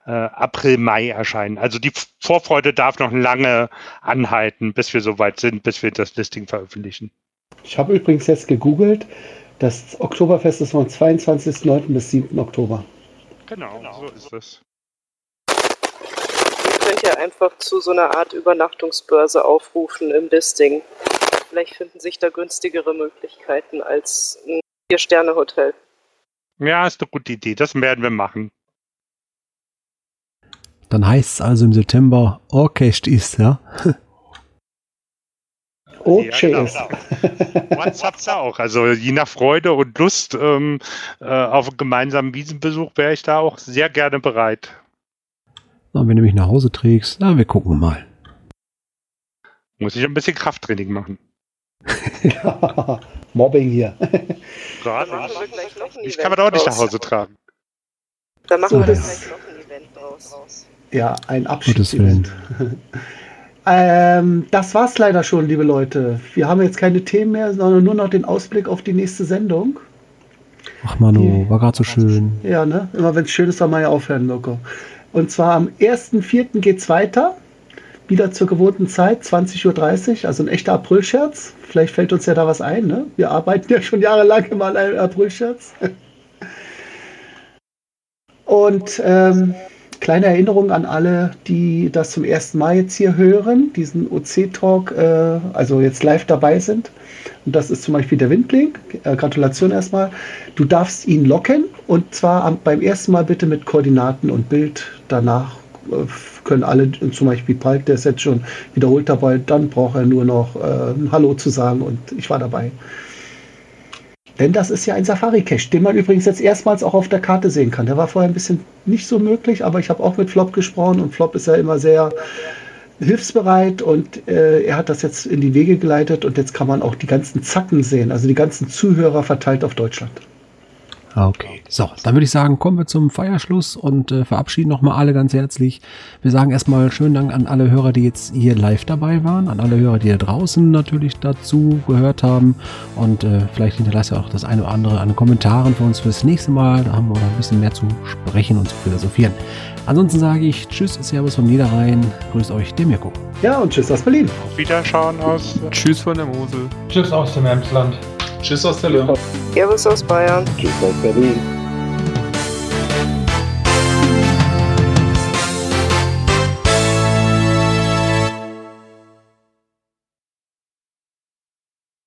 äh, April, Mai erscheinen. Also die Vorfreude darf noch lange anhalten, bis wir soweit sind, bis wir das Listing veröffentlichen. Ich habe übrigens jetzt gegoogelt. Das Oktoberfest ist vom 22.09. bis 7. Oktober. Genau, genau, so ist es. Ihr könnt ja einfach zu so einer Art Übernachtungsbörse aufrufen im Listing. Vielleicht finden sich da günstigere Möglichkeiten als ein Vier-Sterne-Hotel. Ja, ist eine gute Idee. Das werden wir machen. Dann heißt es also im September Orchest ist, ja? Okay. Ja, genau. WhatsApp's auch. Also je nach Freude und Lust ähm, äh, auf einen gemeinsamen Wiesenbesuch wäre ich da auch sehr gerne bereit. Na, wenn du mich nach Hause trägst, na, wir gucken mal. Muss ich ein bisschen Krafttraining machen. Mobbing hier. Gerade. Ich kann man auch nicht nach Hause tragen. Da machen wir gleich noch ein Event draus. Ja, ein Abschiedsevent. ähm, das war's leider schon, liebe Leute. Wir haben jetzt keine Themen mehr, sondern nur noch den Ausblick auf die nächste Sendung. Ach Manu, war gerade so schön. Ja, ne? Immer wenn es schön ist, soll man ja aufhören, Loco. Und zwar am 1.4. geht's weiter wieder zur gewohnten Zeit, 20.30 Uhr, also ein echter Aprilscherz. Vielleicht fällt uns ja da was ein. Ne? Wir arbeiten ja schon jahrelang immer an einem Aprilscherz. Und ähm, kleine Erinnerung an alle, die das zum ersten Mal jetzt hier hören, diesen OC-Talk, äh, also jetzt live dabei sind. Und das ist zum Beispiel der Windblink. Äh, Gratulation erstmal. Du darfst ihn locken und zwar am, beim ersten Mal bitte mit Koordinaten und Bild danach können alle, zum Beispiel Palk, der ist jetzt schon wiederholt dabei, dann braucht er nur noch äh, Hallo zu sagen und ich war dabei. Denn das ist ja ein Safari-Cache, den man übrigens jetzt erstmals auch auf der Karte sehen kann. Der war vorher ein bisschen nicht so möglich, aber ich habe auch mit Flop gesprochen und Flop ist ja immer sehr hilfsbereit und äh, er hat das jetzt in die Wege geleitet und jetzt kann man auch die ganzen Zacken sehen, also die ganzen Zuhörer verteilt auf Deutschland. Ah, okay. So, dann würde ich sagen, kommen wir zum Feierschluss und äh, verabschieden nochmal alle ganz herzlich. Wir sagen erstmal schönen Dank an alle Hörer, die jetzt hier live dabei waren, an alle Hörer, die da draußen natürlich dazu gehört haben und äh, vielleicht hinterlasst ihr auch das eine oder andere an Kommentaren für uns fürs nächste Mal. Da haben wir noch ein bisschen mehr zu sprechen und zu philosophieren. Ansonsten sage ich Tschüss, Servus vom Niederrhein, grüßt euch, der Mirko. Ja, und Tschüss aus Berlin. Auf Wiederschauen aus. Tschüss von der Mosel. Tschüss aus dem Emsland. Tschüss aus der Löhr. Servus aus Bayern. Tschüss aus Berlin.